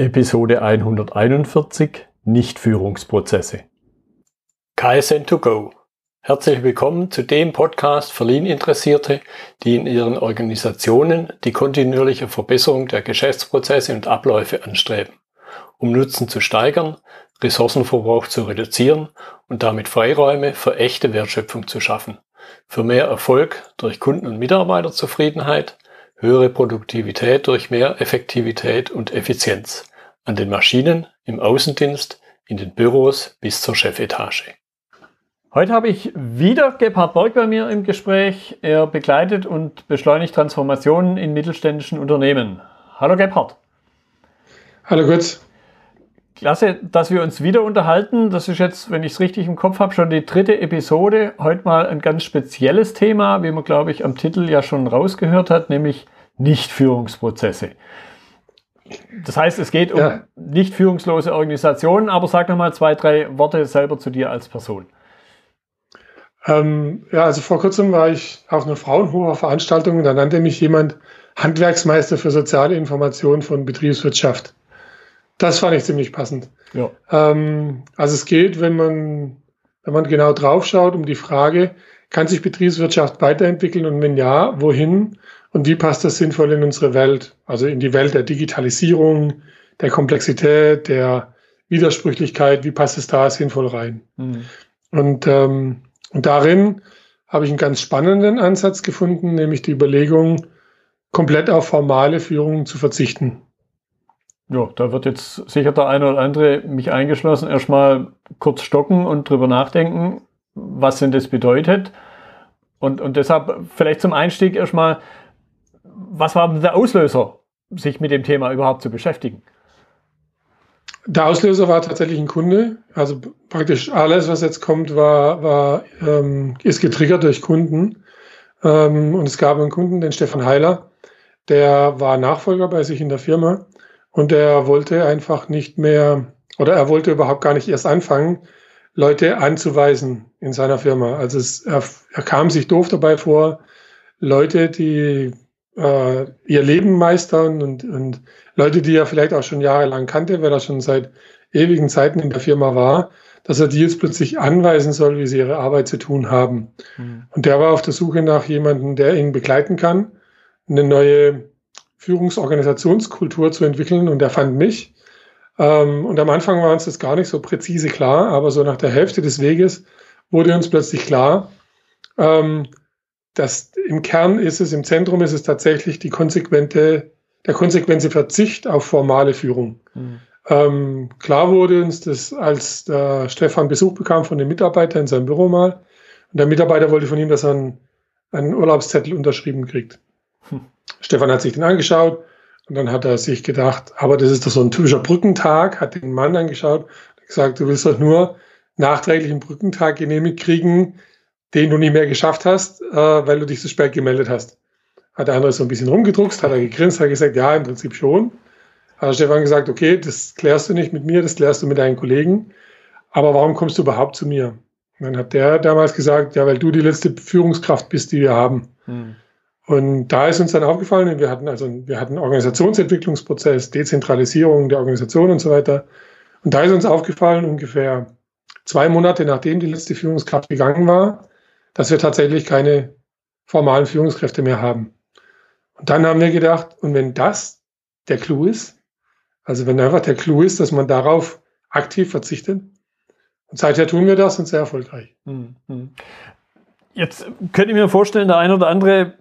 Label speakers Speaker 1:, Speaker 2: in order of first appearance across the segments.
Speaker 1: Episode 141 Nichtführungsprozesse. KSN2Go. Herzlich willkommen zu dem Podcast für Lean-Interessierte, die in ihren Organisationen die kontinuierliche Verbesserung der Geschäftsprozesse und Abläufe anstreben, um Nutzen zu steigern, Ressourcenverbrauch zu reduzieren und damit Freiräume für echte Wertschöpfung zu schaffen, für mehr Erfolg durch Kunden- und Mitarbeiterzufriedenheit, höhere Produktivität durch mehr Effektivität und Effizienz an den Maschinen, im Außendienst, in den Büros bis zur Chefetage. Heute habe ich wieder Gebhard Borg bei mir im Gespräch. Er begleitet und beschleunigt Transformationen in mittelständischen Unternehmen. Hallo Gebhard.
Speaker 2: Hallo Götz.
Speaker 1: Klasse, dass wir uns wieder unterhalten. Das ist jetzt, wenn ich es richtig im Kopf habe, schon die dritte Episode. Heute mal ein ganz spezielles Thema, wie man, glaube ich, am Titel ja schon rausgehört hat, nämlich Nichtführungsprozesse. Das heißt, es geht um ja. nicht führungslose Organisationen, aber sag nochmal zwei, drei Worte selber zu dir als Person.
Speaker 2: Ähm, ja, also vor kurzem war ich auf einer Fraunhofer Veranstaltung und da nannte mich jemand Handwerksmeister für soziale Informationen von Betriebswirtschaft. Das fand ich ziemlich passend. Ja. Ähm, also es geht, wenn man, wenn man genau draufschaut, um die Frage, kann sich Betriebswirtschaft weiterentwickeln und wenn ja, wohin und wie passt das sinnvoll in unsere Welt? Also in die Welt der Digitalisierung, der Komplexität, der Widersprüchlichkeit, wie passt es da sinnvoll rein? Mhm. Und, ähm, und darin habe ich einen ganz spannenden Ansatz gefunden, nämlich die Überlegung, komplett auf formale Führung zu verzichten.
Speaker 1: Ja, da wird jetzt sicher der eine oder andere, mich eingeschlossen, erstmal kurz stocken und drüber nachdenken, was denn das bedeutet. Und, und deshalb vielleicht zum Einstieg erstmal, was war der Auslöser, sich mit dem Thema überhaupt zu beschäftigen?
Speaker 2: Der Auslöser war tatsächlich ein Kunde. Also praktisch alles, was jetzt kommt, war, war ähm, ist getriggert durch Kunden. Ähm, und es gab einen Kunden, den Stefan Heiler, der war Nachfolger bei sich in der Firma und der wollte einfach nicht mehr oder er wollte überhaupt gar nicht erst anfangen, Leute anzuweisen in seiner Firma. Also es, er, er kam sich doof dabei vor, Leute, die äh, ihr Leben meistern und, und Leute, die er vielleicht auch schon jahrelang kannte, weil er schon seit ewigen Zeiten in der Firma war, dass er die jetzt plötzlich anweisen soll, wie sie ihre Arbeit zu tun haben. Mhm. Und der war auf der Suche nach jemandem, der ihn begleiten kann, eine neue Führungsorganisationskultur zu entwickeln und er fand mich. Ähm, und am Anfang war uns das gar nicht so präzise klar, aber so nach der Hälfte des Weges wurde uns plötzlich klar, ähm, dass im Kern ist es, im Zentrum ist es tatsächlich die konsequente, der konsequente Verzicht auf formale Führung. Mhm. Ähm, klar wurde uns das, als der Stefan Besuch bekam von dem Mitarbeiter in seinem Büro mal. Und der Mitarbeiter wollte von ihm, dass er einen, einen Urlaubszettel unterschrieben kriegt. Stefan hat sich den angeschaut und dann hat er sich gedacht, aber das ist doch so ein typischer Brückentag, hat den Mann angeschaut und gesagt, du willst doch nur nachträglich einen Brückentag genehmigt kriegen, den du nicht mehr geschafft hast, äh, weil du dich so spät gemeldet hast. Hat der andere so ein bisschen rumgedruckst, hat er gegrinst, hat gesagt, ja, im Prinzip schon. Hat Stefan gesagt, okay, das klärst du nicht mit mir, das klärst du mit deinen Kollegen. Aber warum kommst du überhaupt zu mir? Und dann hat der damals gesagt, ja, weil du die letzte Führungskraft bist, die wir haben. Hm. Und da ist uns dann aufgefallen, wir hatten also, wir hatten Organisationsentwicklungsprozess, Dezentralisierung der Organisation und so weiter. Und da ist uns aufgefallen, ungefähr zwei Monate nachdem die letzte Führungskraft gegangen war, dass wir tatsächlich keine formalen Führungskräfte mehr haben. Und dann haben wir gedacht, und wenn das der Clou ist, also wenn einfach der Clou ist, dass man darauf aktiv verzichtet, und seither tun wir das und sehr erfolgreich. Hm, hm.
Speaker 1: Jetzt könnte ich mir vorstellen, der eine oder andere,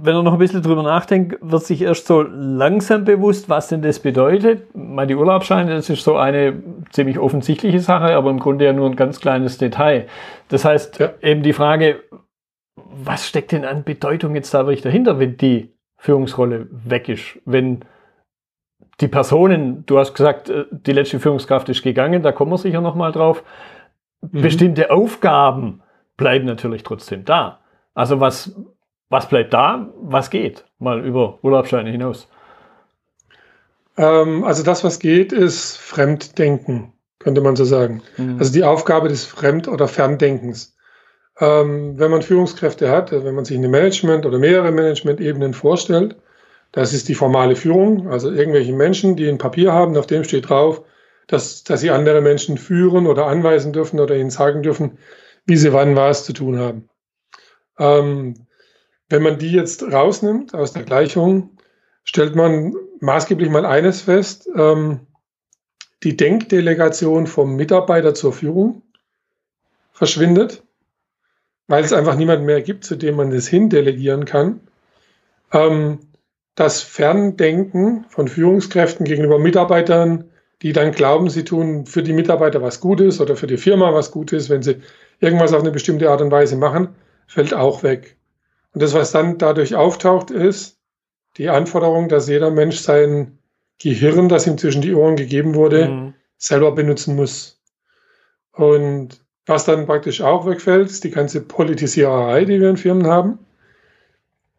Speaker 1: wenn er noch ein bisschen drüber nachdenkt, wird sich erst so langsam bewusst, was denn das bedeutet. Mal die Urlaubsscheine, das ist so eine ziemlich offensichtliche Sache, aber im Grunde ja nur ein ganz kleines Detail. Das heißt, ja. eben die Frage, was steckt denn an Bedeutung jetzt da wirklich dahinter, wenn die Führungsrolle weg ist? Wenn die Personen, du hast gesagt, äh, die letzte Führungskraft ist gegangen, da kommen wir sicher nochmal drauf. Mhm. Bestimmte Aufgaben bleiben natürlich trotzdem da. Also was, was bleibt da, was geht? Mal über Urlaubsscheine hinaus.
Speaker 2: Ähm, also das, was geht, ist Fremddenken könnte man so sagen. Mhm. Also die Aufgabe des Fremd- oder Ferndenkens. Ähm, wenn man Führungskräfte hat, also wenn man sich eine Management- oder mehrere Management-Ebenen vorstellt, Das ist die formale Führung, also irgendwelche Menschen, die ein Papier haben, auf dem steht drauf, dass, dass sie andere Menschen führen oder anweisen dürfen oder ihnen sagen dürfen, wie sie wann was zu tun haben. Ähm, wenn man die jetzt rausnimmt aus der Gleichung, stellt man maßgeblich mal eines fest, ähm, die Denkdelegation vom Mitarbeiter zur Führung verschwindet, weil es einfach niemand mehr gibt, zu dem man das hindelegieren kann. Ähm, das Ferndenken von Führungskräften gegenüber Mitarbeitern, die dann glauben, sie tun für die Mitarbeiter was Gutes oder für die Firma was Gutes, wenn sie irgendwas auf eine bestimmte Art und Weise machen, fällt auch weg. Und das, was dann dadurch auftaucht, ist die Anforderung, dass jeder Mensch sein Gehirn, das ihm zwischen die Ohren gegeben wurde, mhm. selber benutzen muss. Und was dann praktisch auch wegfällt, ist die ganze Politisiererei, die wir in Firmen haben.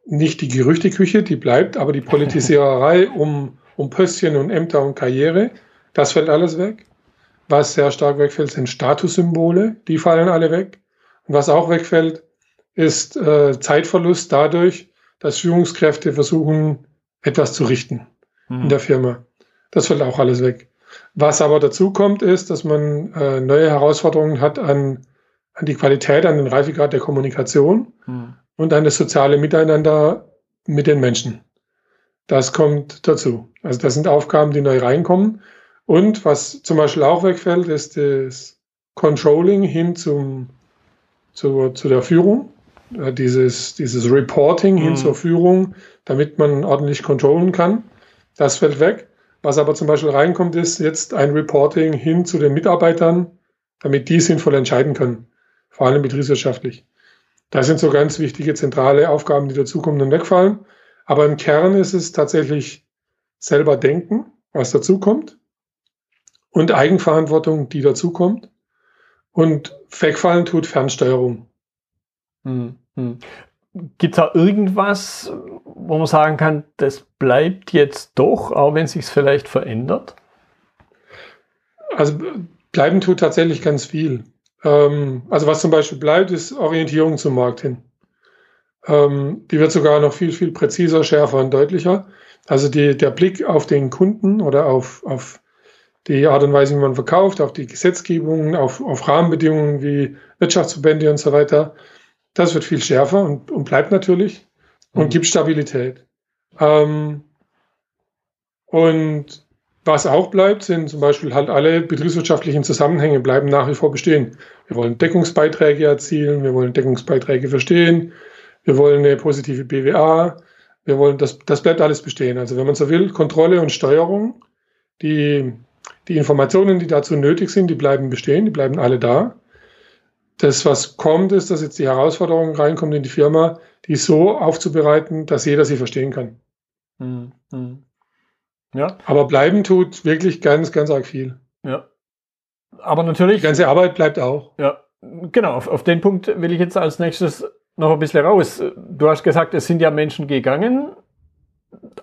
Speaker 2: Nicht die Gerüchteküche, die bleibt, aber die Politisiererei um, um Pöstchen und Ämter und Karriere, das fällt alles weg. Was sehr stark wegfällt, sind Statussymbole, die fallen alle weg. Und was auch wegfällt, ist äh, Zeitverlust dadurch, dass Führungskräfte versuchen, etwas zu richten mhm. in der Firma. Das fällt auch alles weg. Was aber dazu kommt, ist, dass man äh, neue Herausforderungen hat an, an die Qualität, an den Reifegrad der Kommunikation mhm. und an das soziale Miteinander mit den Menschen. Das kommt dazu. Also das sind Aufgaben, die neu reinkommen. Und was zum Beispiel auch wegfällt, ist das Controlling hin zum, zu, zu der Führung. Äh, dieses, dieses Reporting hin mhm. zur Führung, damit man ordentlich controllen kann. Das fällt weg. Was aber zum Beispiel reinkommt, ist jetzt ein Reporting hin zu den Mitarbeitern, damit die sinnvoll entscheiden können, vor allem betriebswirtschaftlich. Das sind so ganz wichtige zentrale Aufgaben, die dazukommen und wegfallen. Aber im Kern ist es tatsächlich selber denken, was dazukommt und Eigenverantwortung, die dazukommt. Und wegfallen tut Fernsteuerung.
Speaker 1: Hm, hm. Gibt es da irgendwas, wo man sagen kann, das bleibt jetzt doch, auch wenn sich vielleicht verändert?
Speaker 2: Also bleiben tut tatsächlich ganz viel. Ähm, also was zum Beispiel bleibt, ist Orientierung zum Markt hin. Ähm, die wird sogar noch viel, viel präziser, schärfer und deutlicher. Also die, der Blick auf den Kunden oder auf, auf die Art und Weise, wie man verkauft, auf die Gesetzgebungen, auf, auf Rahmenbedingungen wie Wirtschaftsverbände und so weiter, das wird viel schärfer und, und bleibt natürlich und mhm. gibt Stabilität. Ähm, und was auch bleibt, sind zum Beispiel halt alle betriebswirtschaftlichen Zusammenhänge bleiben nach wie vor bestehen. Wir wollen Deckungsbeiträge erzielen, wir wollen Deckungsbeiträge verstehen, wir wollen eine positive BWA, wir wollen, das, das bleibt alles bestehen. Also wenn man so will, Kontrolle und Steuerung, die, die Informationen, die dazu nötig sind, die bleiben bestehen, die bleiben alle da das, was kommt, ist, dass jetzt die Herausforderung reinkommt in die Firma, die so aufzubereiten, dass jeder sie verstehen kann. Mhm. Ja. Aber bleiben tut wirklich ganz, ganz arg viel.
Speaker 1: Ja. Aber natürlich.
Speaker 2: Die ganze Arbeit bleibt auch.
Speaker 1: Ja. Genau, auf, auf den Punkt will ich jetzt als nächstes noch ein bisschen raus. Du hast gesagt, es sind ja Menschen gegangen,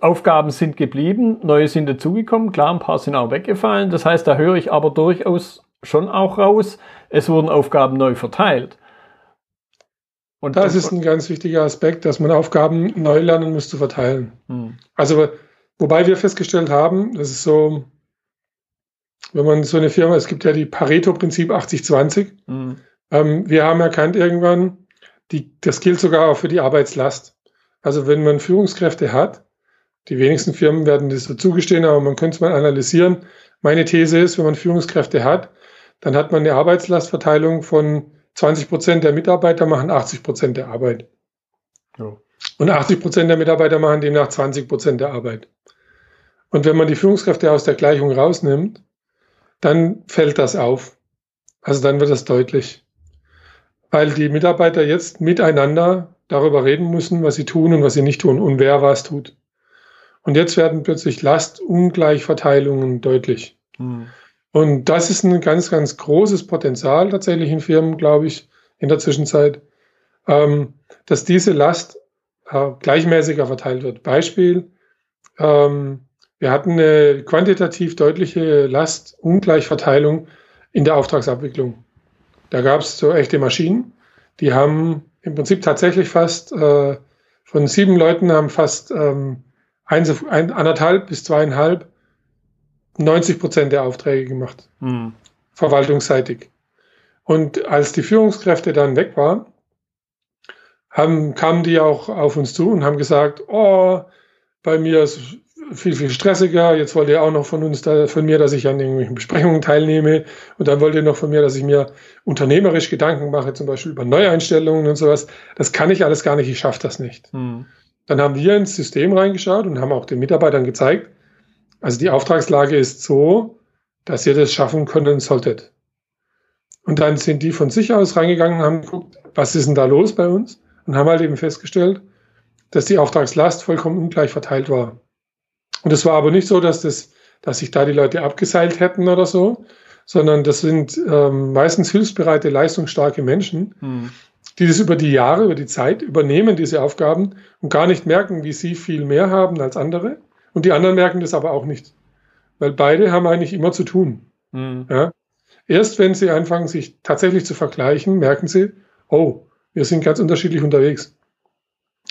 Speaker 1: Aufgaben sind geblieben, neue sind dazugekommen, klar, ein paar sind auch weggefallen. Das heißt, da höre ich aber durchaus schon auch raus, es wurden Aufgaben neu verteilt.
Speaker 2: Und das ist ein ganz wichtiger Aspekt, dass man Aufgaben neu lernen muss zu verteilen. Hm. Also, wobei wir festgestellt haben, das ist so, wenn man so eine Firma, es gibt ja die Pareto-Prinzip 80-20. Hm. Ähm, wir haben erkannt irgendwann, die, das gilt sogar auch für die Arbeitslast. Also, wenn man Führungskräfte hat, die wenigsten Firmen werden das so zugestehen, aber man könnte es mal analysieren. Meine These ist, wenn man Führungskräfte hat, dann hat man eine Arbeitslastverteilung von 20 Prozent der Mitarbeiter machen 80 Prozent der Arbeit. Ja. Und 80 Prozent der Mitarbeiter machen demnach 20 Prozent der Arbeit. Und wenn man die Führungskräfte aus der Gleichung rausnimmt, dann fällt das auf. Also dann wird das deutlich. Weil die Mitarbeiter jetzt miteinander darüber reden müssen, was sie tun und was sie nicht tun und wer was tut. Und jetzt werden plötzlich Lastungleichverteilungen deutlich. Hm. Und das ist ein ganz, ganz großes Potenzial tatsächlich in Firmen, glaube ich, in der Zwischenzeit, ähm, dass diese Last äh, gleichmäßiger verteilt wird. Beispiel, ähm, wir hatten eine quantitativ deutliche Lastungleichverteilung in der Auftragsabwicklung. Da gab es so echte Maschinen, die haben im Prinzip tatsächlich fast, äh, von sieben Leuten haben fast ähm, eins, ein, anderthalb bis zweieinhalb 90 Prozent der Aufträge gemacht. Mhm. Verwaltungsseitig. Und als die Führungskräfte dann weg waren, haben, kamen die auch auf uns zu und haben gesagt, oh, bei mir ist viel, viel stressiger. Jetzt wollt ihr auch noch von uns, da, von mir, dass ich an irgendwelchen Besprechungen teilnehme. Und dann wollt ihr noch von mir, dass ich mir unternehmerisch Gedanken mache, zum Beispiel über Neueinstellungen und sowas. Das kann ich alles gar nicht. Ich schaffe das nicht. Hm. Dann haben wir ins System reingeschaut und haben auch den Mitarbeitern gezeigt, also die Auftragslage ist so, dass ihr das schaffen können solltet. Und dann sind die von sich aus reingegangen und haben geguckt, was ist denn da los bei uns? Und haben halt eben festgestellt, dass die Auftragslast vollkommen ungleich verteilt war. Und es war aber nicht so, dass, das, dass sich da die Leute abgeseilt hätten oder so, sondern das sind ähm, meistens hilfsbereite, leistungsstarke Menschen, hm. die das über die Jahre, über die Zeit übernehmen, diese Aufgaben und gar nicht merken, wie sie viel mehr haben als andere. Und die anderen merken das aber auch nicht, weil beide haben eigentlich immer zu tun. Hm. Ja? Erst wenn sie anfangen, sich tatsächlich zu vergleichen, merken sie, oh, wir sind ganz unterschiedlich unterwegs.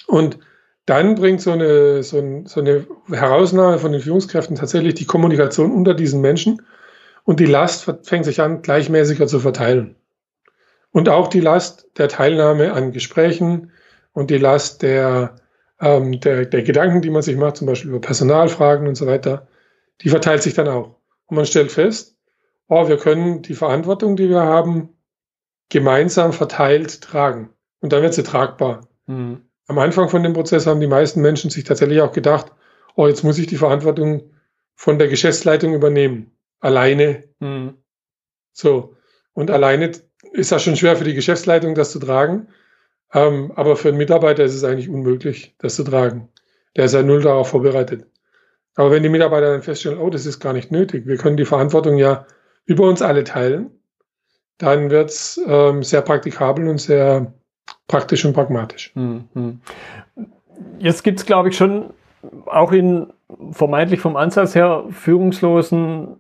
Speaker 2: Und dann bringt so eine, so, ein, so eine Herausnahme von den Führungskräften tatsächlich die Kommunikation unter diesen Menschen und die Last fängt sich an, gleichmäßiger zu verteilen. Und auch die Last der Teilnahme an Gesprächen und die Last der, ähm, der, der Gedanken, die man sich macht, zum Beispiel über Personalfragen und so weiter, die verteilt sich dann auch. Und man stellt fest, oh, wir können die Verantwortung, die wir haben, gemeinsam verteilt tragen. Und dann wird sie tragbar. Mhm am Anfang von dem Prozess haben die meisten Menschen sich tatsächlich auch gedacht, oh, jetzt muss ich die Verantwortung von der Geschäftsleitung übernehmen. Alleine. Mhm. So. Und alleine ist das schon schwer für die Geschäftsleitung, das zu tragen. Ähm, aber für einen Mitarbeiter ist es eigentlich unmöglich, das zu tragen. Der ist ja null darauf vorbereitet. Aber wenn die Mitarbeiter dann feststellen, oh, das ist gar nicht nötig, wir können die Verantwortung ja über uns alle teilen, dann wird es ähm, sehr praktikabel und sehr praktisch und pragmatisch. Mhm.
Speaker 1: Jetzt gibt es, glaube ich, schon auch in vermeintlich vom Ansatz her führungslosen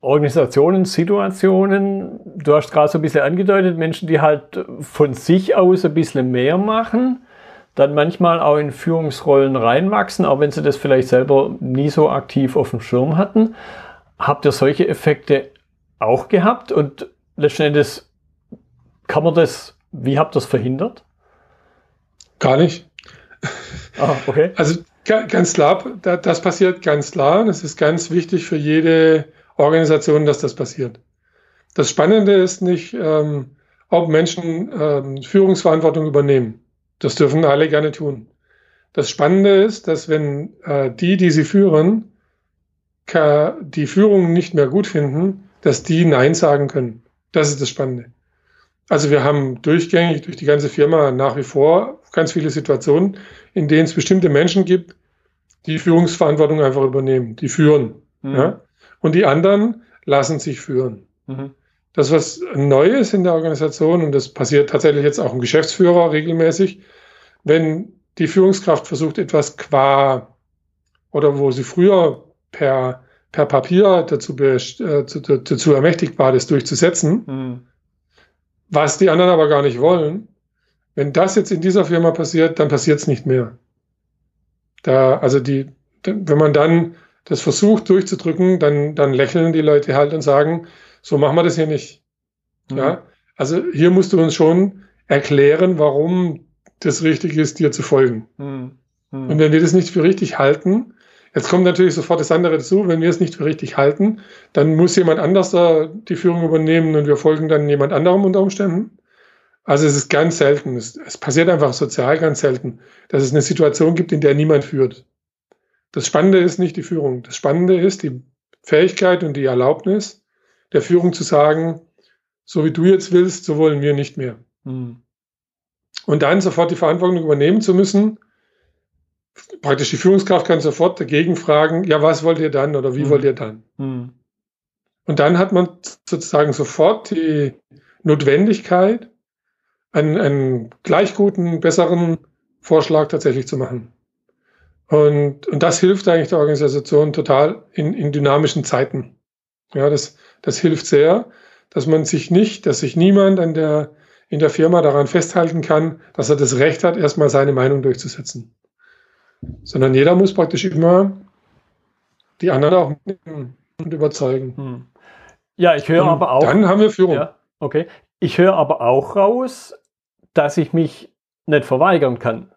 Speaker 1: Organisationen, Situationen, du hast gerade so ein bisschen angedeutet, Menschen, die halt von sich aus ein bisschen mehr machen, dann manchmal auch in Führungsrollen reinwachsen, auch wenn sie das vielleicht selber nie so aktiv auf dem Schirm hatten. Habt ihr solche Effekte auch gehabt? Und letzten Endes kann man das wie habt ihr das verhindert?
Speaker 2: Gar nicht. Ah, okay. Also ganz klar, das passiert ganz klar. Das ist ganz wichtig für jede Organisation, dass das passiert. Das Spannende ist nicht, ähm, ob Menschen ähm, Führungsverantwortung übernehmen. Das dürfen alle gerne tun. Das Spannende ist, dass wenn äh, die, die sie führen, die Führung nicht mehr gut finden, dass die Nein sagen können. Das ist das Spannende. Also wir haben durchgängig durch die ganze Firma nach wie vor ganz viele Situationen, in denen es bestimmte Menschen gibt, die Führungsverantwortung einfach übernehmen, die führen. Mhm. Ja? Und die anderen lassen sich führen. Mhm. Das, was neu ist in der Organisation, und das passiert tatsächlich jetzt auch im Geschäftsführer regelmäßig, wenn die Führungskraft versucht, etwas qua oder wo sie früher per, per Papier dazu, äh, dazu ermächtigt war, das durchzusetzen, mhm was die anderen aber gar nicht wollen. Wenn das jetzt in dieser Firma passiert, dann passiert es nicht mehr. Da, also die, wenn man dann das versucht durchzudrücken, dann, dann lächeln die Leute halt und sagen, so machen wir das hier nicht. Mhm. Ja, also hier musst du uns schon erklären, warum das richtig ist, dir zu folgen. Mhm. Mhm. Und wenn wir das nicht für richtig halten, Jetzt kommt natürlich sofort das andere dazu. Wenn wir es nicht für richtig halten, dann muss jemand anders da die Führung übernehmen und wir folgen dann jemand anderem unter Umständen. Also es ist ganz selten, es, es passiert einfach sozial ganz selten, dass es eine Situation gibt, in der niemand führt. Das Spannende ist nicht die Führung. Das Spannende ist die Fähigkeit und die Erlaubnis der Führung zu sagen, so wie du jetzt willst, so wollen wir nicht mehr. Mhm. Und dann sofort die Verantwortung übernehmen zu müssen, praktisch die Führungskraft kann sofort dagegen fragen, ja, was wollt ihr dann oder wie mhm. wollt ihr dann? Mhm. Und dann hat man sozusagen sofort die Notwendigkeit, einen, einen gleich guten, besseren Vorschlag tatsächlich zu machen. Und, und das hilft eigentlich der Organisation total in, in dynamischen Zeiten. Ja, das, das hilft sehr, dass man sich nicht, dass sich niemand an der, in der Firma daran festhalten kann, dass er das Recht hat, erstmal seine Meinung durchzusetzen. sondern jeder muss praktisch immer die anderen auch mitnehmen und überzeugen. Hm.
Speaker 1: Ja, ich höre aber auch.
Speaker 2: Dann haben wir Führung. Ja,
Speaker 1: okay. Ich höre aber auch raus, dass ich mich nicht verweigern kann,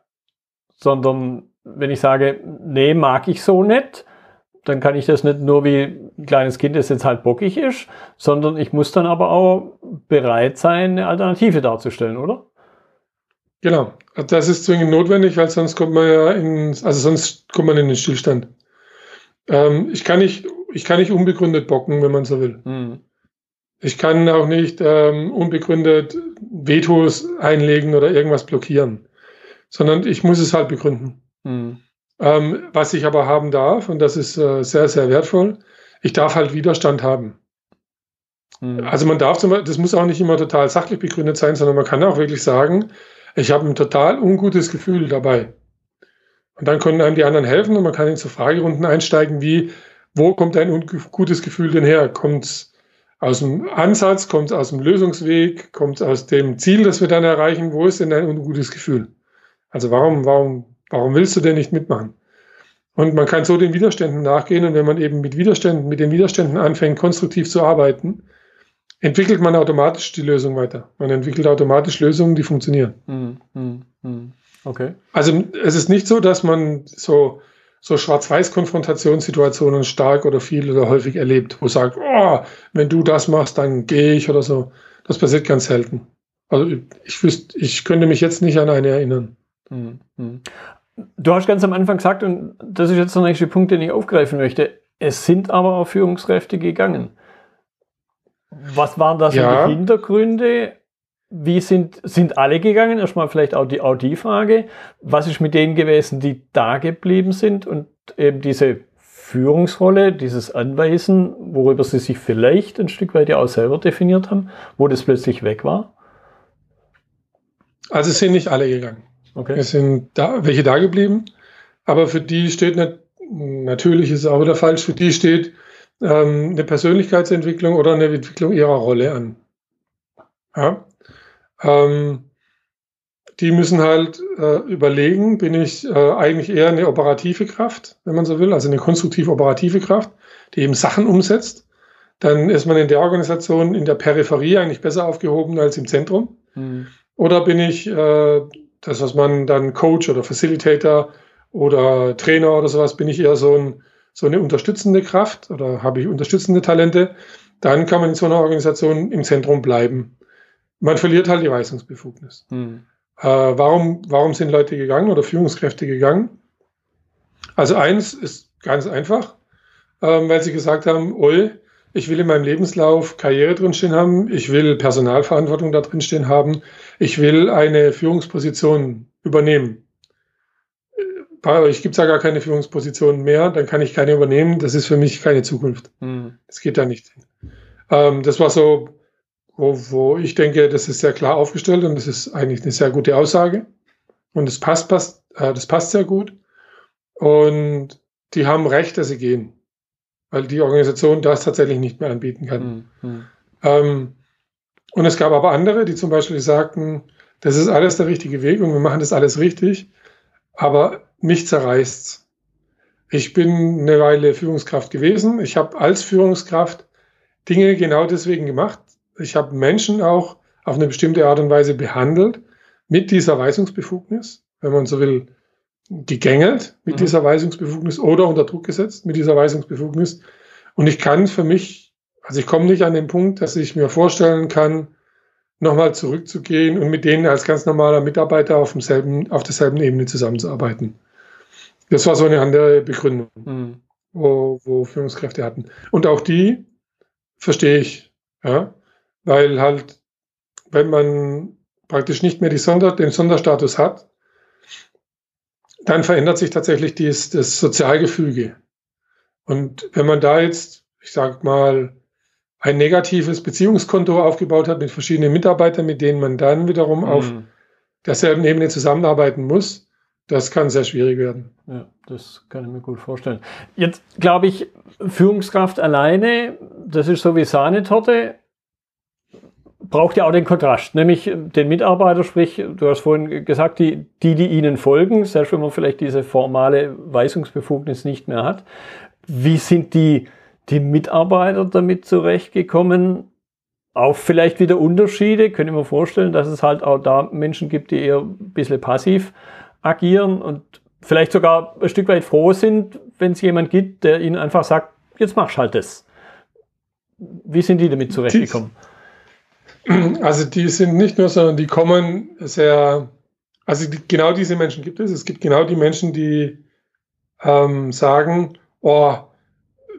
Speaker 1: sondern wenn ich sage, nee, mag ich so nicht, dann kann ich das nicht nur wie ein kleines Kind, das jetzt halt bockig ist, sondern ich muss dann aber auch bereit sein, eine Alternative darzustellen, oder?
Speaker 2: Genau, das ist zwingend notwendig, weil sonst kommt man ja in, also sonst kommt man in den Stillstand. Ähm, ich, kann nicht, ich kann nicht unbegründet bocken, wenn man so will. Mhm. Ich kann auch nicht ähm, unbegründet Vetos einlegen oder irgendwas blockieren, sondern ich muss es halt begründen. Mhm. Ähm, was ich aber haben darf, und das ist äh, sehr, sehr wertvoll, ich darf halt Widerstand haben. Mhm. Also man darf zum Beispiel, das muss auch nicht immer total sachlich begründet sein, sondern man kann auch wirklich sagen, ich habe ein total ungutes Gefühl dabei. Und dann können einem die anderen helfen und man kann in so Fragerunden einsteigen wie, wo kommt ein ungutes Gefühl denn her? Kommt es aus dem Ansatz, kommt es aus dem Lösungsweg, kommt es aus dem Ziel, das wir dann erreichen? Wo ist denn ein ungutes Gefühl? Also warum, warum Warum willst du denn nicht mitmachen? Und man kann so den Widerständen nachgehen und wenn man eben mit Widerständen, mit den Widerständen anfängt, konstruktiv zu arbeiten, entwickelt man automatisch die Lösung weiter. Man entwickelt automatisch Lösungen, die funktionieren. Hm, hm. Okay. Also es ist nicht so, dass man so, so Schwarz-Weiß-Konfrontationssituationen stark oder viel oder häufig erlebt, wo sagt, oh, wenn du das machst, dann gehe ich oder so. Das passiert ganz selten. Also ich wüsste, ich könnte mich jetzt nicht an eine erinnern.
Speaker 1: Du hast ganz am Anfang gesagt, und das ist jetzt der nächste Punkt, den ich aufgreifen möchte, es sind aber auch Führungskräfte gegangen. Was waren da so ja. die Hintergründe? Wie sind, sind alle gegangen? Erstmal vielleicht auch die, auch die Frage. Was ist mit denen gewesen, die da geblieben sind und eben diese Führungsrolle, dieses Anweisen, worüber sie sich vielleicht ein Stück weit ja auch selber definiert haben, wo das plötzlich weg war?
Speaker 2: Also es sind nicht alle gegangen. Okay. Es sind da, welche da geblieben, aber für die steht nicht, natürlich ist es auch wieder falsch, für die steht ähm, eine Persönlichkeitsentwicklung oder eine Entwicklung ihrer Rolle an. Ja? Ähm, die müssen halt äh, überlegen, bin ich äh, eigentlich eher eine operative Kraft, wenn man so will, also eine konstruktiv-operative Kraft, die eben Sachen umsetzt. Dann ist man in der Organisation in der Peripherie eigentlich besser aufgehoben als im Zentrum. Mhm. Oder bin ich äh, das, was man dann Coach oder Facilitator oder Trainer oder sowas, bin ich eher so, ein, so eine unterstützende Kraft oder habe ich unterstützende Talente, dann kann man in so einer Organisation im Zentrum bleiben. Man verliert halt die Weisungsbefugnis. Hm. Äh, warum, warum sind Leute gegangen oder Führungskräfte gegangen? Also eins ist ganz einfach, ähm, weil sie gesagt haben, oi, ich will in meinem Lebenslauf Karriere drinstehen haben, ich will Personalverantwortung da drinstehen haben, ich will eine Führungsposition übernehmen. Euch gibt es ja gar keine Führungsposition mehr, dann kann ich keine übernehmen, das ist für mich keine Zukunft. Mhm. Das geht da nicht. Ähm, das war so, wo, wo ich denke, das ist sehr klar aufgestellt und das ist eigentlich eine sehr gute Aussage. Und das passt, passt, äh, das passt sehr gut. Und die haben recht, dass sie gehen weil die Organisation das tatsächlich nicht mehr anbieten kann. Mhm. Ähm, und es gab aber andere, die zum Beispiel sagten, das ist alles der richtige Weg und wir machen das alles richtig, aber mich zerreißt. Ich bin eine Weile Führungskraft gewesen. Ich habe als Führungskraft Dinge genau deswegen gemacht. Ich habe Menschen auch auf eine bestimmte Art und Weise behandelt mit dieser Weisungsbefugnis, wenn man so will, gegängelt mit mhm. dieser Weisungsbefugnis oder unter Druck gesetzt mit dieser Weisungsbefugnis. Und ich kann für mich, also ich komme nicht an den Punkt, dass ich mir vorstellen kann, nochmal zurückzugehen und mit denen als ganz normaler Mitarbeiter auf, demselben, auf derselben Ebene zusammenzuarbeiten. Das war so eine andere Begründung, mhm. wo, wo Führungskräfte hatten. Und auch die verstehe ich, ja, weil halt, wenn man praktisch nicht mehr die Sonder, den Sonderstatus hat, dann verändert sich tatsächlich dies, das Sozialgefüge. Und wenn man da jetzt, ich sag mal, ein negatives Beziehungskonto aufgebaut hat mit verschiedenen Mitarbeitern, mit denen man dann wiederum mhm. auf derselben Ebene zusammenarbeiten muss, das kann sehr schwierig werden.
Speaker 1: Ja, das kann ich mir gut vorstellen. Jetzt glaube ich, Führungskraft alleine, das ist so wie Sahnetorte. Braucht ja auch den Kontrast, nämlich den Mitarbeiter, sprich, du hast vorhin gesagt, die, die, die ihnen folgen, selbst wenn man vielleicht diese formale Weisungsbefugnis nicht mehr hat. Wie sind die, die Mitarbeiter damit zurechtgekommen? Auch vielleicht wieder Unterschiede. Können wir vorstellen, dass es halt auch da Menschen gibt, die eher ein bisschen passiv agieren und vielleicht sogar ein Stück weit froh sind, wenn es jemand gibt, der ihnen einfach sagt, jetzt machst halt das. Wie sind die damit zurechtgekommen?
Speaker 2: Also die sind nicht nur, sondern die kommen sehr, also die, genau diese Menschen gibt es. Es gibt genau die Menschen, die ähm, sagen, oh,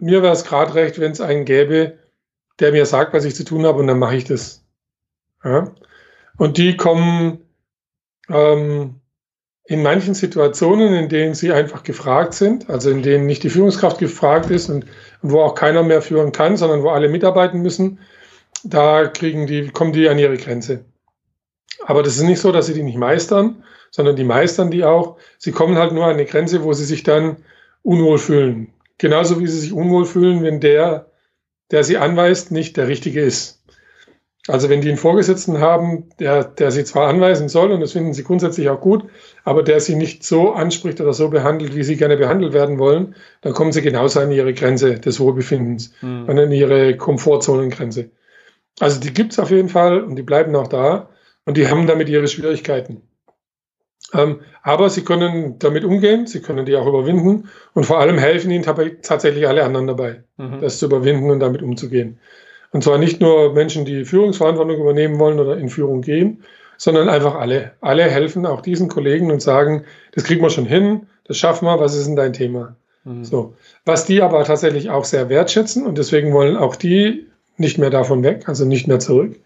Speaker 2: mir wäre es gerade recht, wenn es einen gäbe, der mir sagt, was ich zu tun habe und dann mache ich das. Ja? Und die kommen ähm, in manchen Situationen, in denen sie einfach gefragt sind, also in denen nicht die Führungskraft gefragt ist und wo auch keiner mehr führen kann, sondern wo alle mitarbeiten müssen, da kriegen die, kommen die an ihre Grenze. Aber das ist nicht so, dass sie die nicht meistern, sondern die meistern die auch. Sie kommen halt nur an eine Grenze, wo sie sich dann unwohl fühlen. Genauso wie sie sich unwohl fühlen, wenn der, der sie anweist, nicht der Richtige ist. Also wenn die einen Vorgesetzten haben, der, der sie zwar anweisen soll, und das finden sie grundsätzlich auch gut, aber der sie nicht so anspricht oder so behandelt, wie sie gerne behandelt werden wollen, dann kommen sie genauso an ihre Grenze des Wohlbefindens mhm. und an ihre Komfortzonengrenze. Also die gibt's auf jeden Fall und die bleiben auch da und die haben damit ihre Schwierigkeiten. Ähm, aber sie können damit umgehen, sie können die auch überwinden und vor allem helfen ihnen tatsächlich alle anderen dabei, mhm. das zu überwinden und damit umzugehen. Und zwar nicht nur Menschen, die Führungsverantwortung übernehmen wollen oder in Führung gehen, sondern einfach alle. Alle helfen auch diesen Kollegen und sagen, das kriegen wir schon hin, das schaffen wir, was ist denn dein Thema? Mhm. So. Was die aber tatsächlich auch sehr wertschätzen und deswegen wollen auch die nicht mehr davon weg, also nicht mehr zurück.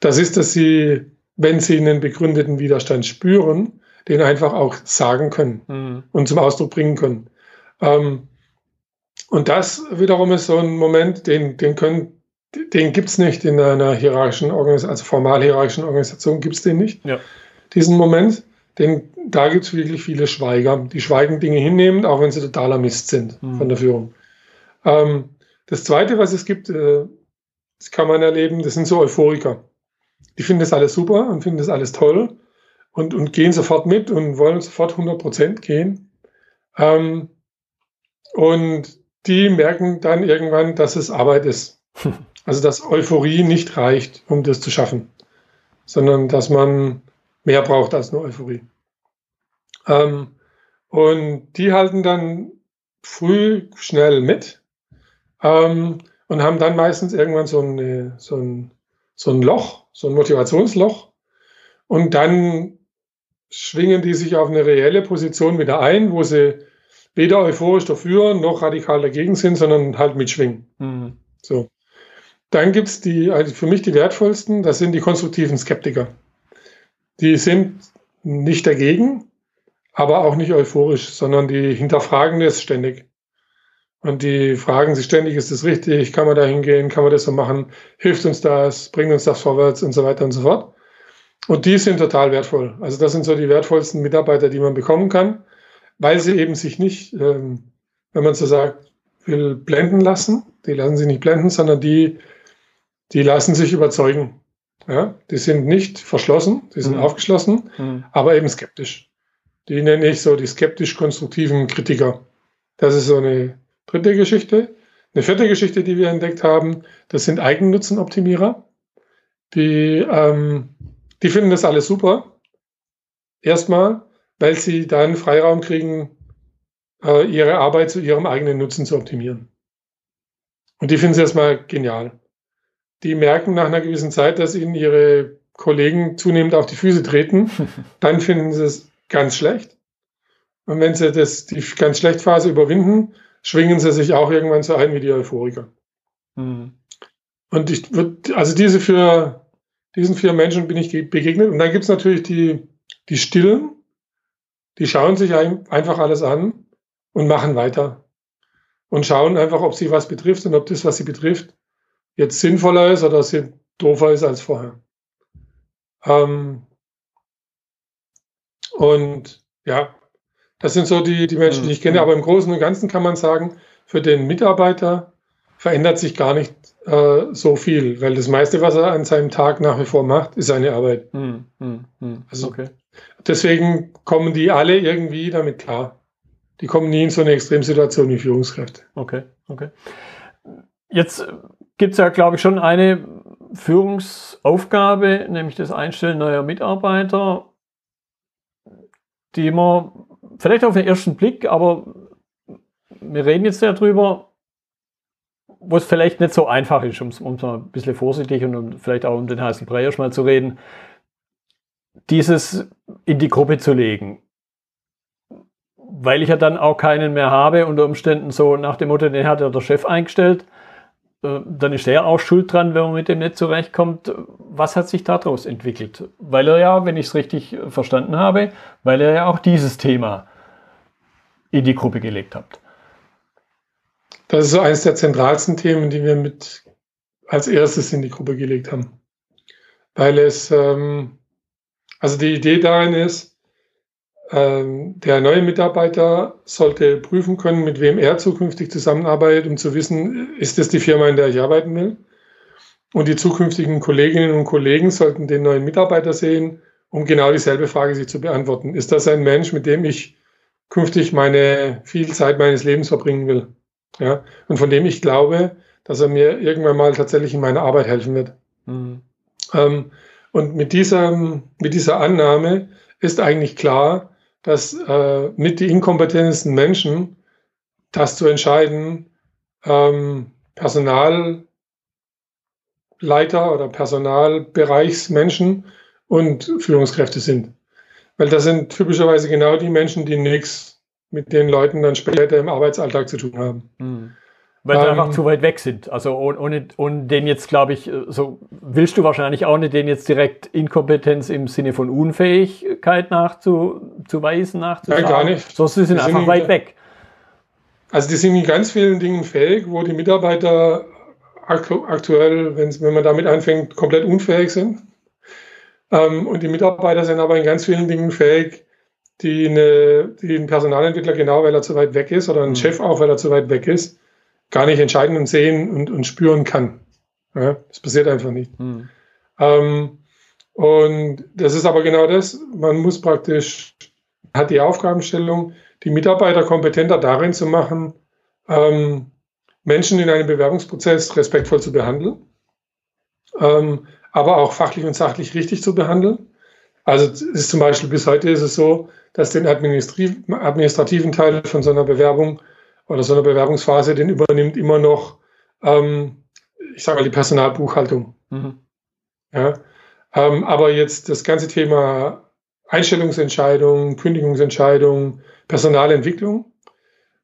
Speaker 2: Das ist, dass sie, wenn sie einen begründeten Widerstand spüren, den einfach auch sagen können mhm. und zum Ausdruck bringen können. Ähm, und das wiederum ist so ein Moment, den, den können den gibt es nicht in einer hierarchischen Organisation, also formal hierarchischen Organisation gibt es den nicht. Ja. Diesen Moment, denn da gibt es wirklich viele Schweiger, die schweigen Dinge hinnehmen, auch wenn sie totaler Mist sind mhm. von der Führung. Ähm, das Zweite, was es gibt, äh, das kann man erleben, das sind so Euphoriker. Die finden das alles super und finden das alles toll und, und gehen sofort mit und wollen sofort 100 Prozent gehen. Ähm, und die merken dann irgendwann, dass es Arbeit ist. Also dass Euphorie nicht reicht, um das zu schaffen, sondern dass man mehr braucht als nur Euphorie. Ähm, und die halten dann früh schnell mit ähm, und haben dann meistens irgendwann so, eine, so, ein, so ein Loch, so ein Motivationsloch. Und dann schwingen die sich auf eine reelle Position wieder ein, wo sie weder euphorisch dafür noch radikal dagegen sind, sondern halt mitschwingen. Mhm. So. Dann gibt es die, also für mich die wertvollsten, das sind die konstruktiven Skeptiker. Die sind nicht dagegen, aber auch nicht euphorisch, sondern die hinterfragen das ständig. Und die fragen sich ständig, ist das richtig? Kann man da hingehen? Kann man das so machen? Hilft uns das? Bringt uns das vorwärts? Und so weiter und so fort. Und die sind total wertvoll. Also das sind so die wertvollsten Mitarbeiter, die man bekommen kann, weil sie eben sich nicht, ähm, wenn man so sagt, will blenden lassen. Die lassen sich nicht blenden, sondern die die lassen sich überzeugen. Ja, die sind nicht verschlossen, die sind mhm. aufgeschlossen, mhm. aber eben skeptisch. Die nenne ich so die skeptisch-konstruktiven Kritiker. Das ist so eine dritte Geschichte. Eine vierte Geschichte, die wir entdeckt haben, das sind Eigennutzenoptimierer. Die, ähm, die finden das alles super. Erstmal, weil sie dann Freiraum kriegen, äh, ihre Arbeit zu ihrem eigenen Nutzen zu optimieren. Und die finden sie erstmal genial die merken nach einer gewissen Zeit, dass ihnen ihre Kollegen zunehmend auf die Füße treten, dann finden sie es ganz schlecht. Und wenn sie das, die ganz schlecht Phase überwinden, schwingen sie sich auch irgendwann so ein wie die Euphoriker. Mhm. Und ich würde, also diese für, diesen vier Menschen bin ich begegnet. Und dann gibt es natürlich die, die Stillen, die schauen sich ein, einfach alles an und machen weiter. Und schauen einfach, ob sie was betrifft und ob das, was sie betrifft, jetzt sinnvoller ist oder doofer ist als vorher. Ähm, und ja, das sind so die, die Menschen, die ich kenne. Mhm. Aber im Großen und Ganzen kann man sagen, für den Mitarbeiter verändert sich gar nicht äh, so viel, weil das meiste, was er an seinem Tag nach wie vor macht, ist seine Arbeit. Hm, hm, hm. Also okay. deswegen kommen die alle irgendwie damit klar. Die kommen nie in so eine Extremsituation wie Führungskräfte.
Speaker 1: Okay, okay. Jetzt gibt es ja, glaube ich, schon eine Führungsaufgabe, nämlich das Einstellen neuer Mitarbeiter, die man vielleicht auf den ersten Blick, aber wir reden jetzt darüber, wo es vielleicht nicht so einfach ist, um es mal ein bisschen vorsichtig und um, vielleicht auch um den heißen Brei mal zu reden, dieses in die Gruppe zu legen. Weil ich ja dann auch keinen mehr habe, unter Umständen so nach dem Motto, den hat ja der Chef eingestellt, äh, dann ist er auch schuld dran, wenn man mit dem nicht zurechtkommt. Was hat sich daraus entwickelt? Weil er ja, wenn ich es richtig verstanden habe, weil er ja auch dieses Thema in die Gruppe gelegt hat.
Speaker 2: Das ist so eines der zentralsten Themen, die wir mit als erstes in die Gruppe gelegt haben. Weil es, ähm, also die Idee darin ist, ähm, der neue Mitarbeiter sollte prüfen können, mit wem er zukünftig zusammenarbeitet, um zu wissen, ist das die Firma, in der ich arbeiten will? Und die zukünftigen Kolleginnen und Kollegen sollten den neuen Mitarbeiter sehen, um genau dieselbe Frage sich zu beantworten. Ist das ein Mensch, mit dem ich künftig meine viel Zeit meines Lebens verbringen will? Ja, und von dem ich glaube, dass er mir irgendwann mal tatsächlich in meiner Arbeit helfen wird. Mhm. Ähm, und mit dieser, mit dieser Annahme ist eigentlich klar, dass äh, mit die inkompetentesten Menschen das zu entscheiden, ähm, Personalleiter oder Personalbereichsmenschen und Führungskräfte sind. Weil das sind typischerweise genau die Menschen, die nichts mit den Leuten dann später im Arbeitsalltag zu tun haben. Mhm.
Speaker 1: Weil sie ähm, einfach zu weit weg sind. Also ohne, ohne den jetzt, glaube ich, so willst du wahrscheinlich auch nicht den jetzt direkt Inkompetenz im Sinne von Unfähigkeit nachzuweisen, nachzusagen.
Speaker 2: Nein, gar nicht.
Speaker 1: Sonst sind sie einfach sind weit weg.
Speaker 2: Also die sind in ganz vielen Dingen fähig, wo die Mitarbeiter aktuell, wenn man damit anfängt, komplett unfähig sind. Ähm, und die Mitarbeiter sind aber in ganz vielen Dingen fähig, die, eine, die ein Personalentwickler genau, weil er zu weit weg ist oder ein mhm. Chef auch, weil er zu weit weg ist, gar nicht entscheiden und sehen und, und spüren kann. Ja, das passiert einfach nicht. Mhm. Ähm, und das ist aber genau das, man muss praktisch, hat die Aufgabenstellung, die Mitarbeiter kompetenter darin zu machen, ähm, Menschen in einem Bewerbungsprozess respektvoll zu behandeln, ähm, aber auch fachlich und sachlich richtig zu behandeln. Also ist zum Beispiel bis heute ist es so, dass den administrativen Teil von so einer Bewerbung oder so einer Bewerbungsphase, den übernimmt immer noch, ähm, ich sage mal, die Personalbuchhaltung. Mhm. Ja, ähm, aber jetzt das ganze Thema Einstellungsentscheidung, Kündigungsentscheidung, Personalentwicklung,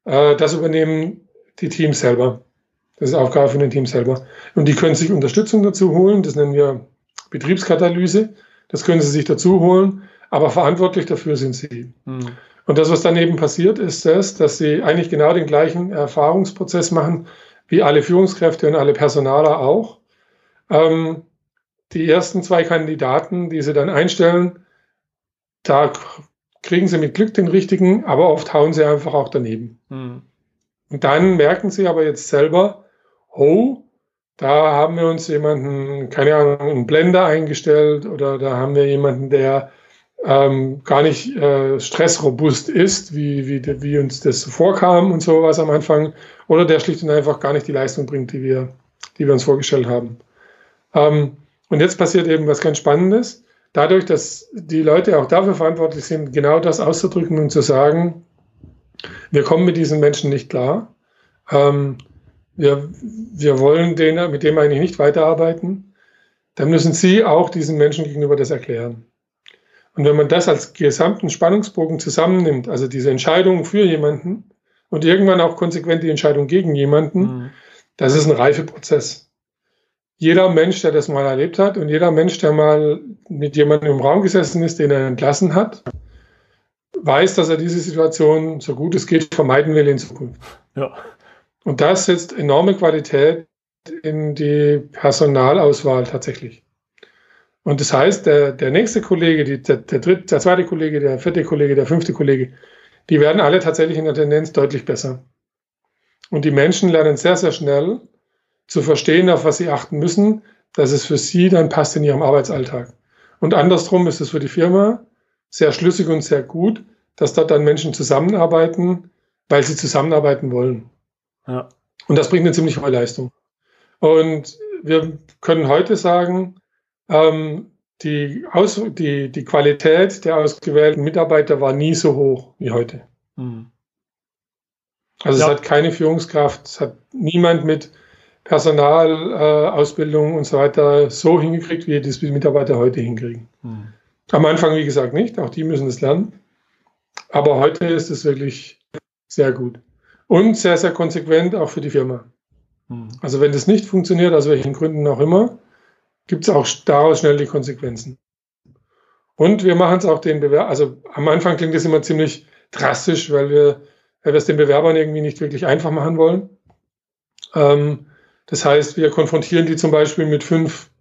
Speaker 2: äh, das übernehmen die Teams selber. Das ist Aufgabe von den Teams selber. Und die können sich Unterstützung dazu holen. Das nennen wir Betriebskatalyse. Das können sie sich dazu holen aber verantwortlich dafür sind sie. Mhm. Und das, was daneben passiert, ist das, dass sie eigentlich genau den gleichen Erfahrungsprozess machen wie alle Führungskräfte und alle Personaler auch. Ähm, die ersten zwei Kandidaten, die sie dann einstellen, da kriegen sie mit Glück den richtigen, aber oft hauen sie einfach auch daneben. Mhm. Und dann merken sie aber jetzt selber, oh, da haben wir uns jemanden, keine Ahnung, einen Blender eingestellt oder da haben wir jemanden, der ähm, gar nicht äh, stressrobust ist, wie, wie, wie uns das vorkam und sowas am Anfang, oder der schlicht und einfach gar nicht die Leistung bringt, die wir, die wir uns vorgestellt haben. Ähm, und jetzt passiert eben was ganz Spannendes. Dadurch, dass die Leute auch dafür verantwortlich sind, genau das auszudrücken und zu sagen, wir kommen mit diesen Menschen nicht klar. Ähm, wir, wir wollen den, mit dem eigentlich nicht weiterarbeiten. Dann müssen Sie auch diesen Menschen gegenüber das erklären. Und wenn man das als gesamten Spannungsbogen zusammennimmt, also diese Entscheidung für jemanden und irgendwann auch konsequent die Entscheidung gegen jemanden, mhm. das ist ein Reifeprozess. Jeder Mensch, der das mal erlebt hat und jeder Mensch, der mal mit jemandem im Raum gesessen ist, den er entlassen hat, weiß, dass er diese Situation so gut es geht vermeiden will in Zukunft. Ja. Und das setzt enorme Qualität in die Personalauswahl tatsächlich. Und das heißt, der, der nächste Kollege, die, der, der, dritte, der zweite Kollege, der vierte Kollege, der fünfte Kollege, die werden alle tatsächlich in der Tendenz deutlich besser. Und die Menschen lernen sehr, sehr schnell, zu verstehen, auf was sie achten müssen, dass es für sie dann passt in ihrem Arbeitsalltag. Und andersrum ist es für die Firma sehr schlüssig und sehr gut, dass dort dann Menschen zusammenarbeiten, weil sie zusammenarbeiten wollen. Ja. Und das bringt eine ziemlich hohe Leistung. Und wir können heute sagen, ähm, die, Aus die, die Qualität der ausgewählten Mitarbeiter war nie so hoch wie heute. Mhm. Also ja. es hat keine Führungskraft, es hat niemand mit Personalausbildung äh, und so weiter so hingekriegt, wie das die Mitarbeiter heute hinkriegen. Mhm. Am Anfang, wie gesagt, nicht, auch die müssen es lernen. Aber heute ist es wirklich sehr gut. Und sehr, sehr konsequent auch für die Firma. Mhm. Also wenn das nicht funktioniert, aus welchen Gründen auch immer, gibt es auch daraus schnell die Konsequenzen. Und wir machen es auch den Bewerber, also am Anfang klingt das immer ziemlich drastisch, weil wir, weil wir es den Bewerbern irgendwie nicht wirklich einfach machen wollen. Ähm, das heißt, wir konfrontieren die zum Beispiel mit fünf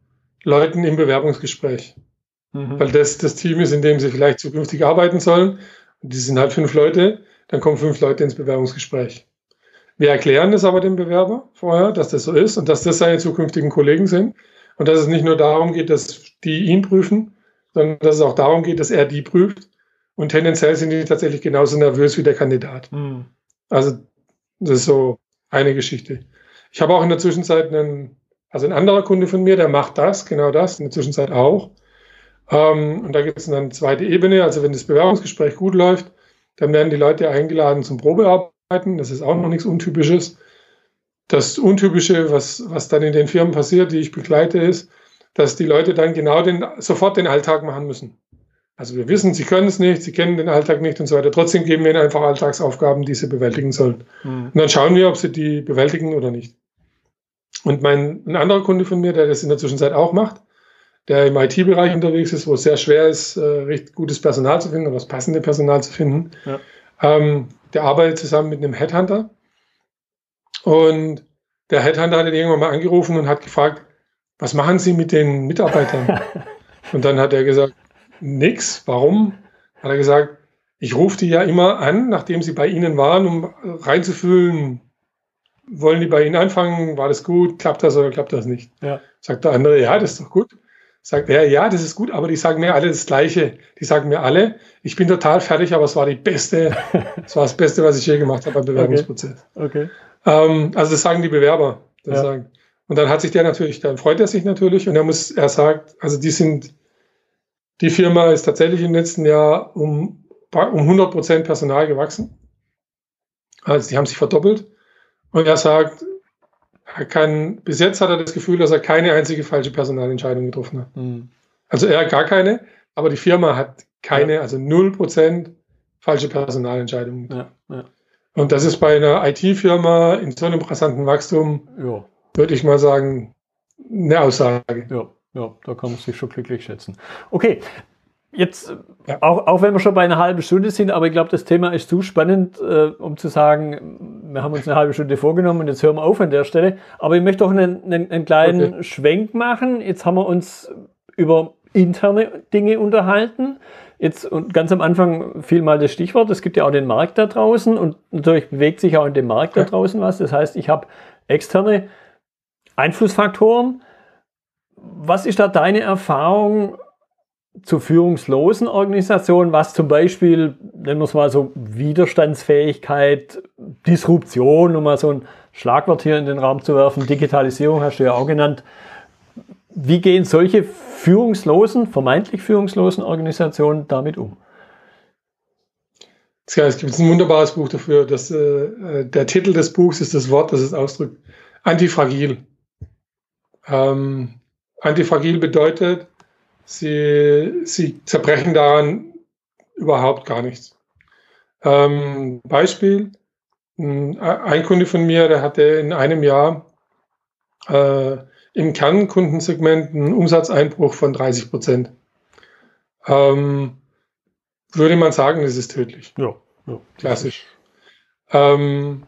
Speaker 2: Leuten im Bewerbungsgespräch. Mhm. Weil das das Team ist, in dem sie vielleicht zukünftig arbeiten sollen. Und die sind halt fünf Leute, dann kommen fünf Leute ins Bewerbungsgespräch. Wir erklären das aber dem Bewerber vorher, dass das so ist und dass das seine zukünftigen Kollegen sind. Und dass es nicht nur darum geht, dass die ihn prüfen, sondern dass es auch darum geht, dass er die prüft. Und tendenziell sind die tatsächlich genauso nervös wie der Kandidat. Mhm. Also das ist so eine Geschichte. Ich habe auch in der Zwischenzeit einen, also ein anderer Kunde von mir, der macht das, genau das, in der Zwischenzeit auch. Ähm, und da gibt es dann eine zweite Ebene. Also wenn das Bewerbungsgespräch gut läuft, dann werden die Leute eingeladen zum Probearbeiten. Das ist auch noch nichts Untypisches. Das Untypische, was, was dann in den Firmen passiert, die ich begleite, ist, dass die Leute dann genau den, sofort den Alltag machen müssen. Also wir wissen, sie können es nicht, sie kennen den Alltag nicht und so weiter. Trotzdem geben wir ihnen einfach Alltagsaufgaben, die sie bewältigen sollen. Mhm. Und dann schauen wir, ob sie die bewältigen oder nicht. Und mein, ein anderer Kunde von mir, der das in der Zwischenzeit auch macht, der im IT-Bereich unterwegs ist, wo es sehr schwer ist, äh, recht gutes Personal zu finden oder das passende Personal zu finden. Ja. Ähm, der arbeitet zusammen mit einem Headhunter. Und der Headhunter hat ihn irgendwann mal angerufen und hat gefragt, was machen Sie mit den Mitarbeitern? und dann hat er gesagt, nix. Warum? Hat er gesagt, ich rufe die ja immer an, nachdem sie bei Ihnen waren, um reinzufühlen, wollen die bei Ihnen anfangen? War das gut? Klappt das oder klappt das nicht? Ja. Sagt der andere, ja, das ist doch gut. Sagt er, ja, das ist gut, aber die sagen mir alle das Gleiche. Die sagen mir alle, ich bin total fertig, aber es war die beste, es war das Beste, was ich je gemacht habe beim Bewerbungsprozess. Okay. okay. Ähm, also das sagen die Bewerber. Das ja. sagen. Und dann hat sich der natürlich, dann freut er sich natürlich und er muss, er sagt, also die sind, die Firma ist tatsächlich im letzten Jahr um, um 100 Prozent Personal gewachsen. Also die haben sich verdoppelt. Und er sagt, er kann, bis jetzt hat er das Gefühl, dass er keine einzige falsche Personalentscheidung getroffen hat. Mhm. Also er gar keine, aber die Firma hat keine, ja. also 0% falsche Personalentscheidungen. Ja, ja. Und das ist bei einer IT-Firma in so einem brisanten Wachstum, ja. würde ich mal sagen, eine Aussage.
Speaker 1: Ja, ja, da kann man sich schon glücklich schätzen. Okay, Jetzt, ja. auch, auch wenn wir schon bei einer halben Stunde sind, aber ich glaube, das Thema ist zu spannend, äh, um zu sagen, wir haben uns eine halbe Stunde vorgenommen und jetzt hören wir auf an der Stelle. Aber ich möchte auch einen, einen, einen kleinen okay. Schwenk machen. Jetzt haben wir uns über interne Dinge unterhalten. Jetzt und ganz am Anfang fiel mal das Stichwort, es gibt ja auch den Markt da draußen und natürlich bewegt sich auch in dem Markt da draußen was. Das heißt, ich habe externe Einflussfaktoren. Was ist da deine Erfahrung? Zu führungslosen Organisationen, was zum Beispiel, nennen wir es mal so, Widerstandsfähigkeit, Disruption, um mal so ein Schlagwort hier in den Raum zu werfen, Digitalisierung hast du ja auch genannt. Wie gehen solche führungslosen, vermeintlich führungslosen Organisationen damit um?
Speaker 2: Es gibt ein wunderbares Buch dafür. Das, äh, der Titel des Buchs ist das Wort, das es ausdrückt. Antifragil. Ähm, antifragil bedeutet, Sie, sie zerbrechen daran überhaupt gar nichts. Ähm, Beispiel, ein Kunde von mir, der hatte in einem Jahr äh, im Kernkundensegment einen Umsatzeinbruch von 30 Prozent. Ähm, würde man sagen, das ist tödlich. Ja, ja klassisch. Ähm,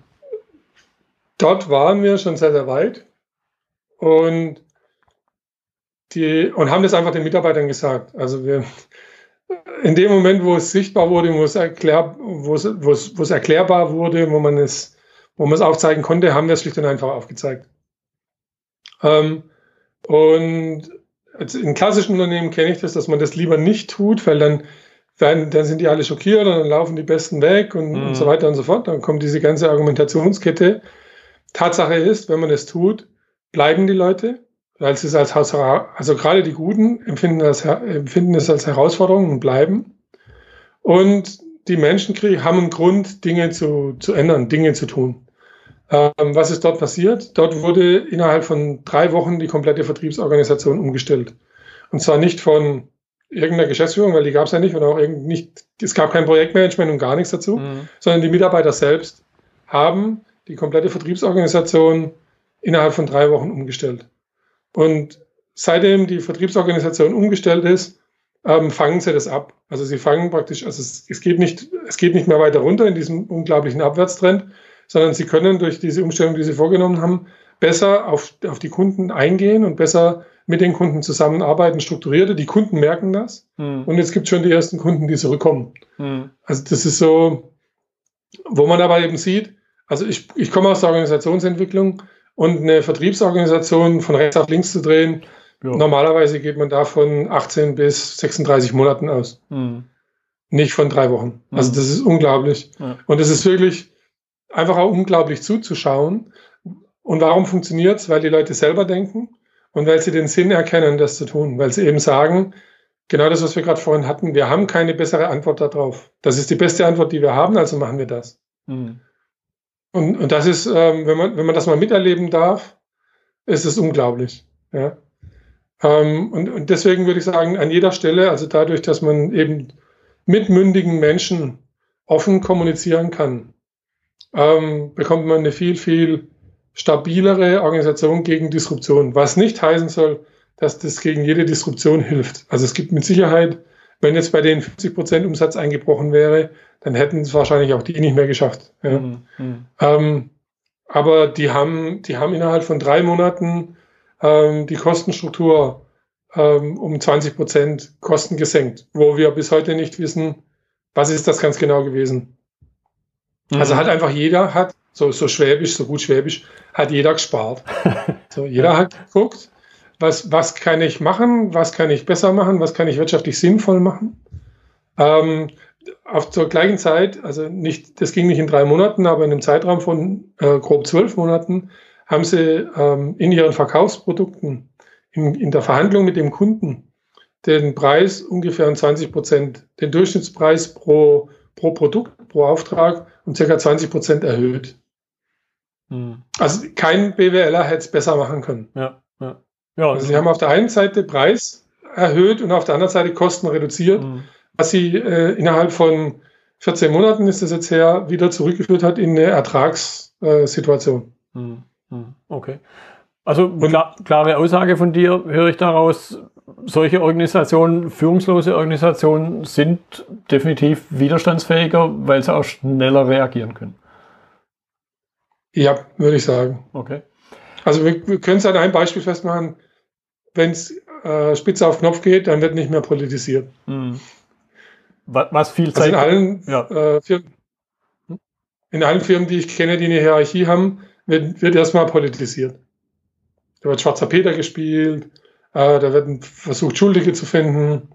Speaker 2: dort waren wir schon sehr, sehr weit und die, und haben das einfach den Mitarbeitern gesagt. Also wir, in dem Moment, wo es sichtbar wurde, wo es, erklär, wo es, wo es, wo es erklärbar wurde, wo man es, wo man es aufzeigen konnte, haben wir es schlicht und einfach aufgezeigt. Ähm, und in klassischen Unternehmen kenne ich das, dass man das lieber nicht tut, weil dann, dann, dann sind die alle schockiert und dann laufen die Besten weg und, mhm. und so weiter und so fort. Dann kommt diese ganze Argumentationskette. Tatsache ist, wenn man das tut, bleiben die Leute, weil es als also gerade die Guten empfinden, das, empfinden es als Herausforderung und bleiben. Und die Menschen haben einen Grund, Dinge zu, zu ändern, Dinge zu tun. Ähm, was ist dort passiert? Dort wurde innerhalb von drei Wochen die komplette Vertriebsorganisation umgestellt. Und zwar nicht von irgendeiner Geschäftsführung, weil die gab es ja nicht und auch nicht, es gab kein Projektmanagement und gar nichts dazu, mhm. sondern die Mitarbeiter selbst haben die komplette Vertriebsorganisation innerhalb von drei Wochen umgestellt. Und seitdem die Vertriebsorganisation umgestellt ist, ähm, fangen sie das ab. Also sie fangen praktisch, also es, es, geht nicht, es geht nicht mehr weiter runter in diesem unglaublichen Abwärtstrend, sondern sie können durch diese Umstellung, die sie vorgenommen haben, besser auf, auf die Kunden eingehen und besser mit den Kunden zusammenarbeiten, strukturierter. Die Kunden merken das. Mhm. Und jetzt gibt es schon die ersten Kunden, die zurückkommen. Mhm. Also das ist so, wo man aber eben sieht, also ich, ich komme aus der Organisationsentwicklung und eine Vertriebsorganisation von rechts auf links zu drehen, ja. Normalerweise geht man da von 18 bis 36 Monaten aus. Mhm. Nicht von drei Wochen. Mhm. Also das ist unglaublich. Ja. Und es ist wirklich einfach auch unglaublich zuzuschauen. Und warum funktioniert es? Weil die Leute selber denken und weil sie den Sinn erkennen, das zu tun. Weil sie eben sagen, genau das, was wir gerade vorhin hatten, wir haben keine bessere Antwort darauf. Das ist die beste Antwort, die wir haben, also machen wir das. Mhm. Und, und das ist, ähm, wenn, man, wenn man das mal miterleben darf, ist es unglaublich. Ja. Ähm, und, und deswegen würde ich sagen, an jeder Stelle, also dadurch, dass man eben mit mündigen Menschen offen kommunizieren kann, ähm, bekommt man eine viel, viel stabilere Organisation gegen Disruption. Was nicht heißen soll, dass das gegen jede Disruption hilft. Also es gibt mit Sicherheit, wenn jetzt bei denen 50 Prozent Umsatz eingebrochen wäre, dann hätten es wahrscheinlich auch die nicht mehr geschafft. Ja. Mhm. mhm. Ähm, aber die haben, die haben innerhalb von drei Monaten ähm, die Kostenstruktur ähm, um 20 Prozent Kosten gesenkt, wo wir bis heute nicht wissen, was ist das ganz genau gewesen. Mhm. Also hat einfach jeder, hat so, so schwäbisch, so gut schwäbisch, hat jeder gespart. so, jeder hat geguckt, was, was kann ich machen, was kann ich besser machen, was kann ich wirtschaftlich sinnvoll machen. Ähm, auf zur gleichen Zeit, also nicht, das ging nicht in drei Monaten, aber in einem Zeitraum von äh, grob zwölf Monaten, haben sie ähm, in ihren Verkaufsprodukten, in, in der Verhandlung mit dem Kunden, den Preis ungefähr um 20 Prozent, den Durchschnittspreis pro, pro Produkt, pro Auftrag um circa 20 Prozent erhöht. Hm. Also kein BWLer hätte es besser machen können. Ja, ja. ja also sie haben auf der einen Seite Preis erhöht und auf der anderen Seite Kosten reduziert, hm. Was sie äh, innerhalb von 14 Monaten ist das jetzt her, wieder zurückgeführt hat in eine Ertragssituation. Hm.
Speaker 1: Hm, okay. Also klar, klare Aussage von dir höre ich daraus, solche Organisationen, führungslose Organisationen sind definitiv widerstandsfähiger, weil sie auch schneller reagieren können.
Speaker 2: Ja, würde ich sagen. Okay. Also wir, wir können es an einem Beispiel festmachen, wenn es äh, spitze auf Knopf geht, dann wird nicht mehr politisiert. Mhm.
Speaker 1: Was viel Zeit...
Speaker 2: Also in, allen, ja. äh, Firmen, in allen Firmen, die ich kenne, die eine Hierarchie haben, wird, wird erstmal politisiert. Da wird Schwarzer Peter gespielt, äh, da werden versucht, Schuldige zu finden,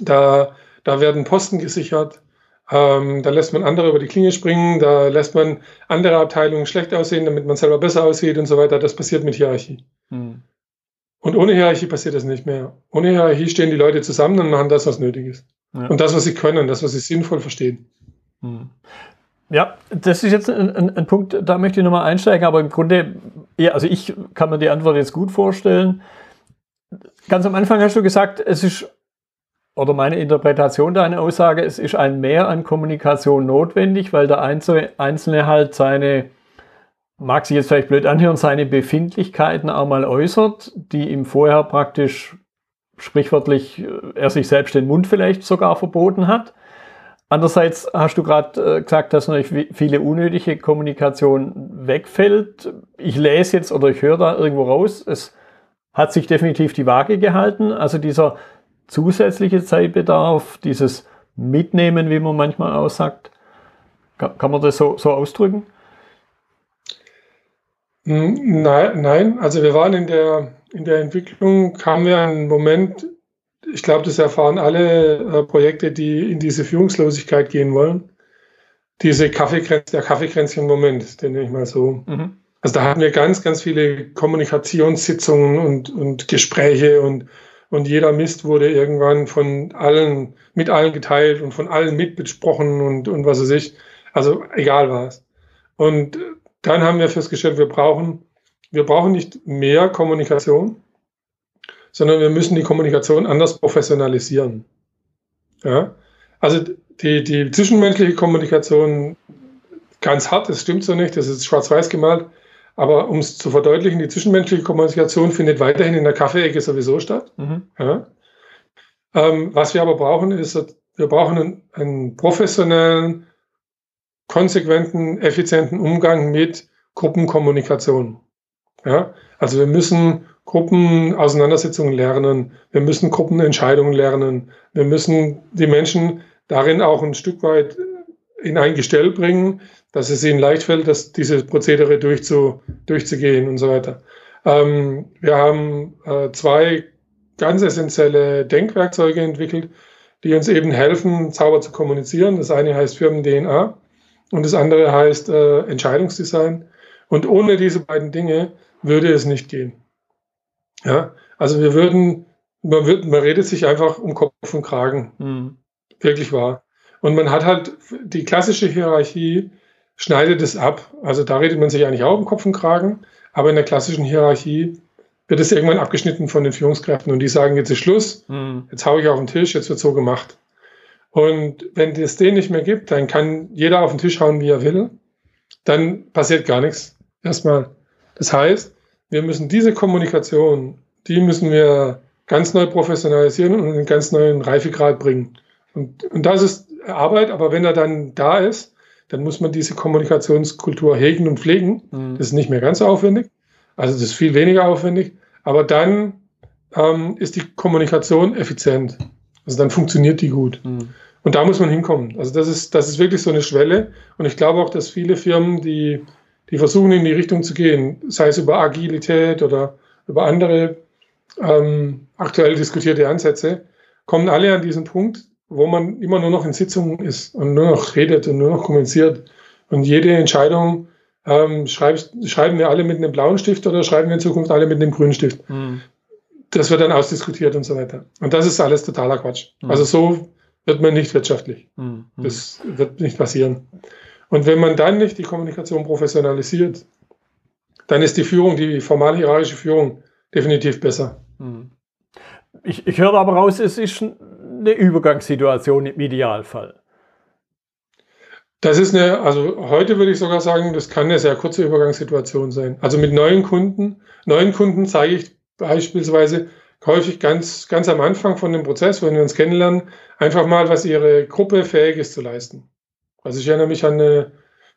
Speaker 2: da, da werden Posten gesichert, ähm, da lässt man andere über die Klinge springen, da lässt man andere Abteilungen schlecht aussehen, damit man selber besser aussieht und so weiter. Das passiert mit Hierarchie. Hm. Und ohne Hierarchie passiert das nicht mehr. Ohne Hierarchie stehen die Leute zusammen und machen das, was nötig ist. Ja. Und das, was sie können, das, was sie sinnvoll verstehen. Hm.
Speaker 1: Ja, das ist jetzt ein, ein, ein, Punkt, da möchte ich nochmal einsteigen, aber im Grunde, ja, also ich kann mir die Antwort jetzt gut vorstellen. Ganz am Anfang hast du gesagt, es ist, oder meine Interpretation deiner Aussage, es ist ein Mehr an Kommunikation notwendig, weil der Einzelne halt seine, mag sich jetzt vielleicht blöd anhören, seine Befindlichkeiten auch mal äußert, die ihm vorher praktisch sprichwörtlich äh, er sich selbst den Mund vielleicht sogar verboten hat. Andererseits hast du gerade äh, gesagt, dass natürlich viele unnötige Kommunikation wegfällt. Ich lese jetzt oder ich höre da irgendwo raus, es hat sich definitiv die Waage gehalten. Also dieser zusätzliche Zeitbedarf, dieses Mitnehmen, wie man manchmal aussagt, kann, man das so, so ausdrücken?
Speaker 2: Hm, nein, nein, also wir waren in der, in der Entwicklung, kamen wir einen Moment, ich glaube, das erfahren alle äh, Projekte, die in diese Führungslosigkeit gehen wollen. Diese Kaffeekränzchen, der Kaffeekränzchen-Moment, den nenne ich mal so. Mhm. Also da hatten wir ganz, ganz viele Kommunikationssitzungen und, und Gespräche und, und jeder Mist wurde irgendwann von allen, mit allen geteilt und von allen mitbesprochen und, und was weiß ich. Also egal was. Und dann haben wir festgestellt, wir brauchen, wir brauchen nicht mehr Kommunikation, sondern wir müssen die Kommunikation anders professionalisieren. Ja? Also die, die zwischenmenschliche Kommunikation ganz hart, das stimmt so nicht, das ist schwarz-weiß gemalt, aber um es zu verdeutlichen, die zwischenmenschliche Kommunikation findet weiterhin in der Kaffeeecke sowieso statt. Mhm. Ja? Ähm, was wir aber brauchen, ist, wir brauchen einen, einen professionellen, konsequenten, effizienten Umgang mit Gruppenkommunikation. Ja? Also wir müssen Gruppenauseinandersetzungen lernen, wir müssen Gruppenentscheidungen lernen, wir müssen die Menschen darin auch ein Stück weit in ein Gestell bringen, dass es ihnen leicht fällt, dass diese Prozedere durchzu, durchzugehen und so weiter. Ähm, wir haben äh, zwei ganz essentielle Denkwerkzeuge entwickelt, die uns eben helfen, sauber zu kommunizieren. Das eine heißt Firmen-DNA und das andere heißt äh, Entscheidungsdesign. Und ohne diese beiden Dinge würde es nicht gehen. Ja, also wir würden, man, wird, man redet sich einfach um Kopf und Kragen. Mhm. Wirklich wahr. Und man hat halt die klassische Hierarchie schneidet es ab. Also da redet man sich eigentlich auch um Kopf und Kragen, aber in der klassischen Hierarchie wird es irgendwann abgeschnitten von den Führungskräften und die sagen, jetzt ist Schluss, mhm. jetzt haue ich auf den Tisch, jetzt wird so gemacht. Und wenn es den nicht mehr gibt, dann kann jeder auf den Tisch hauen, wie er will. Dann passiert gar nichts. Erstmal. Das heißt, wir müssen diese Kommunikation, die müssen wir ganz neu professionalisieren und einen ganz neuen Reifegrad bringen. Und, und das ist Arbeit, aber wenn er dann da ist, dann muss man diese Kommunikationskultur hegen und pflegen. Mhm. Das ist nicht mehr ganz aufwendig. Also das ist viel weniger aufwendig. Aber dann ähm, ist die Kommunikation effizient. Also dann funktioniert die gut. Mhm. Und da muss man hinkommen. Also das ist, das ist wirklich so eine Schwelle. Und ich glaube auch, dass viele Firmen, die, die versuchen, in die Richtung zu gehen, sei es über Agilität oder über andere ähm, aktuell diskutierte Ansätze, kommen alle an diesen Punkt, wo man immer nur noch in Sitzungen ist und nur noch redet und nur noch kommuniziert. Und jede Entscheidung ähm, schreib, schreiben wir alle mit einem blauen Stift oder schreiben wir in Zukunft alle mit einem grünen Stift. Mhm. Das wird dann ausdiskutiert und so weiter. Und das ist alles totaler Quatsch. Mhm. Also so wird man nicht wirtschaftlich. Mhm. Das wird nicht passieren. Und wenn man dann nicht die Kommunikation professionalisiert, dann ist die Führung, die formal hierarchische Führung, definitiv besser. Mhm.
Speaker 1: Ich, ich höre aber raus, es ist eine Übergangssituation im Idealfall.
Speaker 2: Das ist eine, also heute würde ich sogar sagen, das kann eine sehr kurze Übergangssituation sein. Also mit neuen Kunden, neuen Kunden zeige ich beispielsweise häufig ganz, ganz am Anfang von dem Prozess, wenn wir uns kennenlernen, einfach mal, was ihre Gruppe fähig ist zu leisten. Also ich erinnere mich an, eine,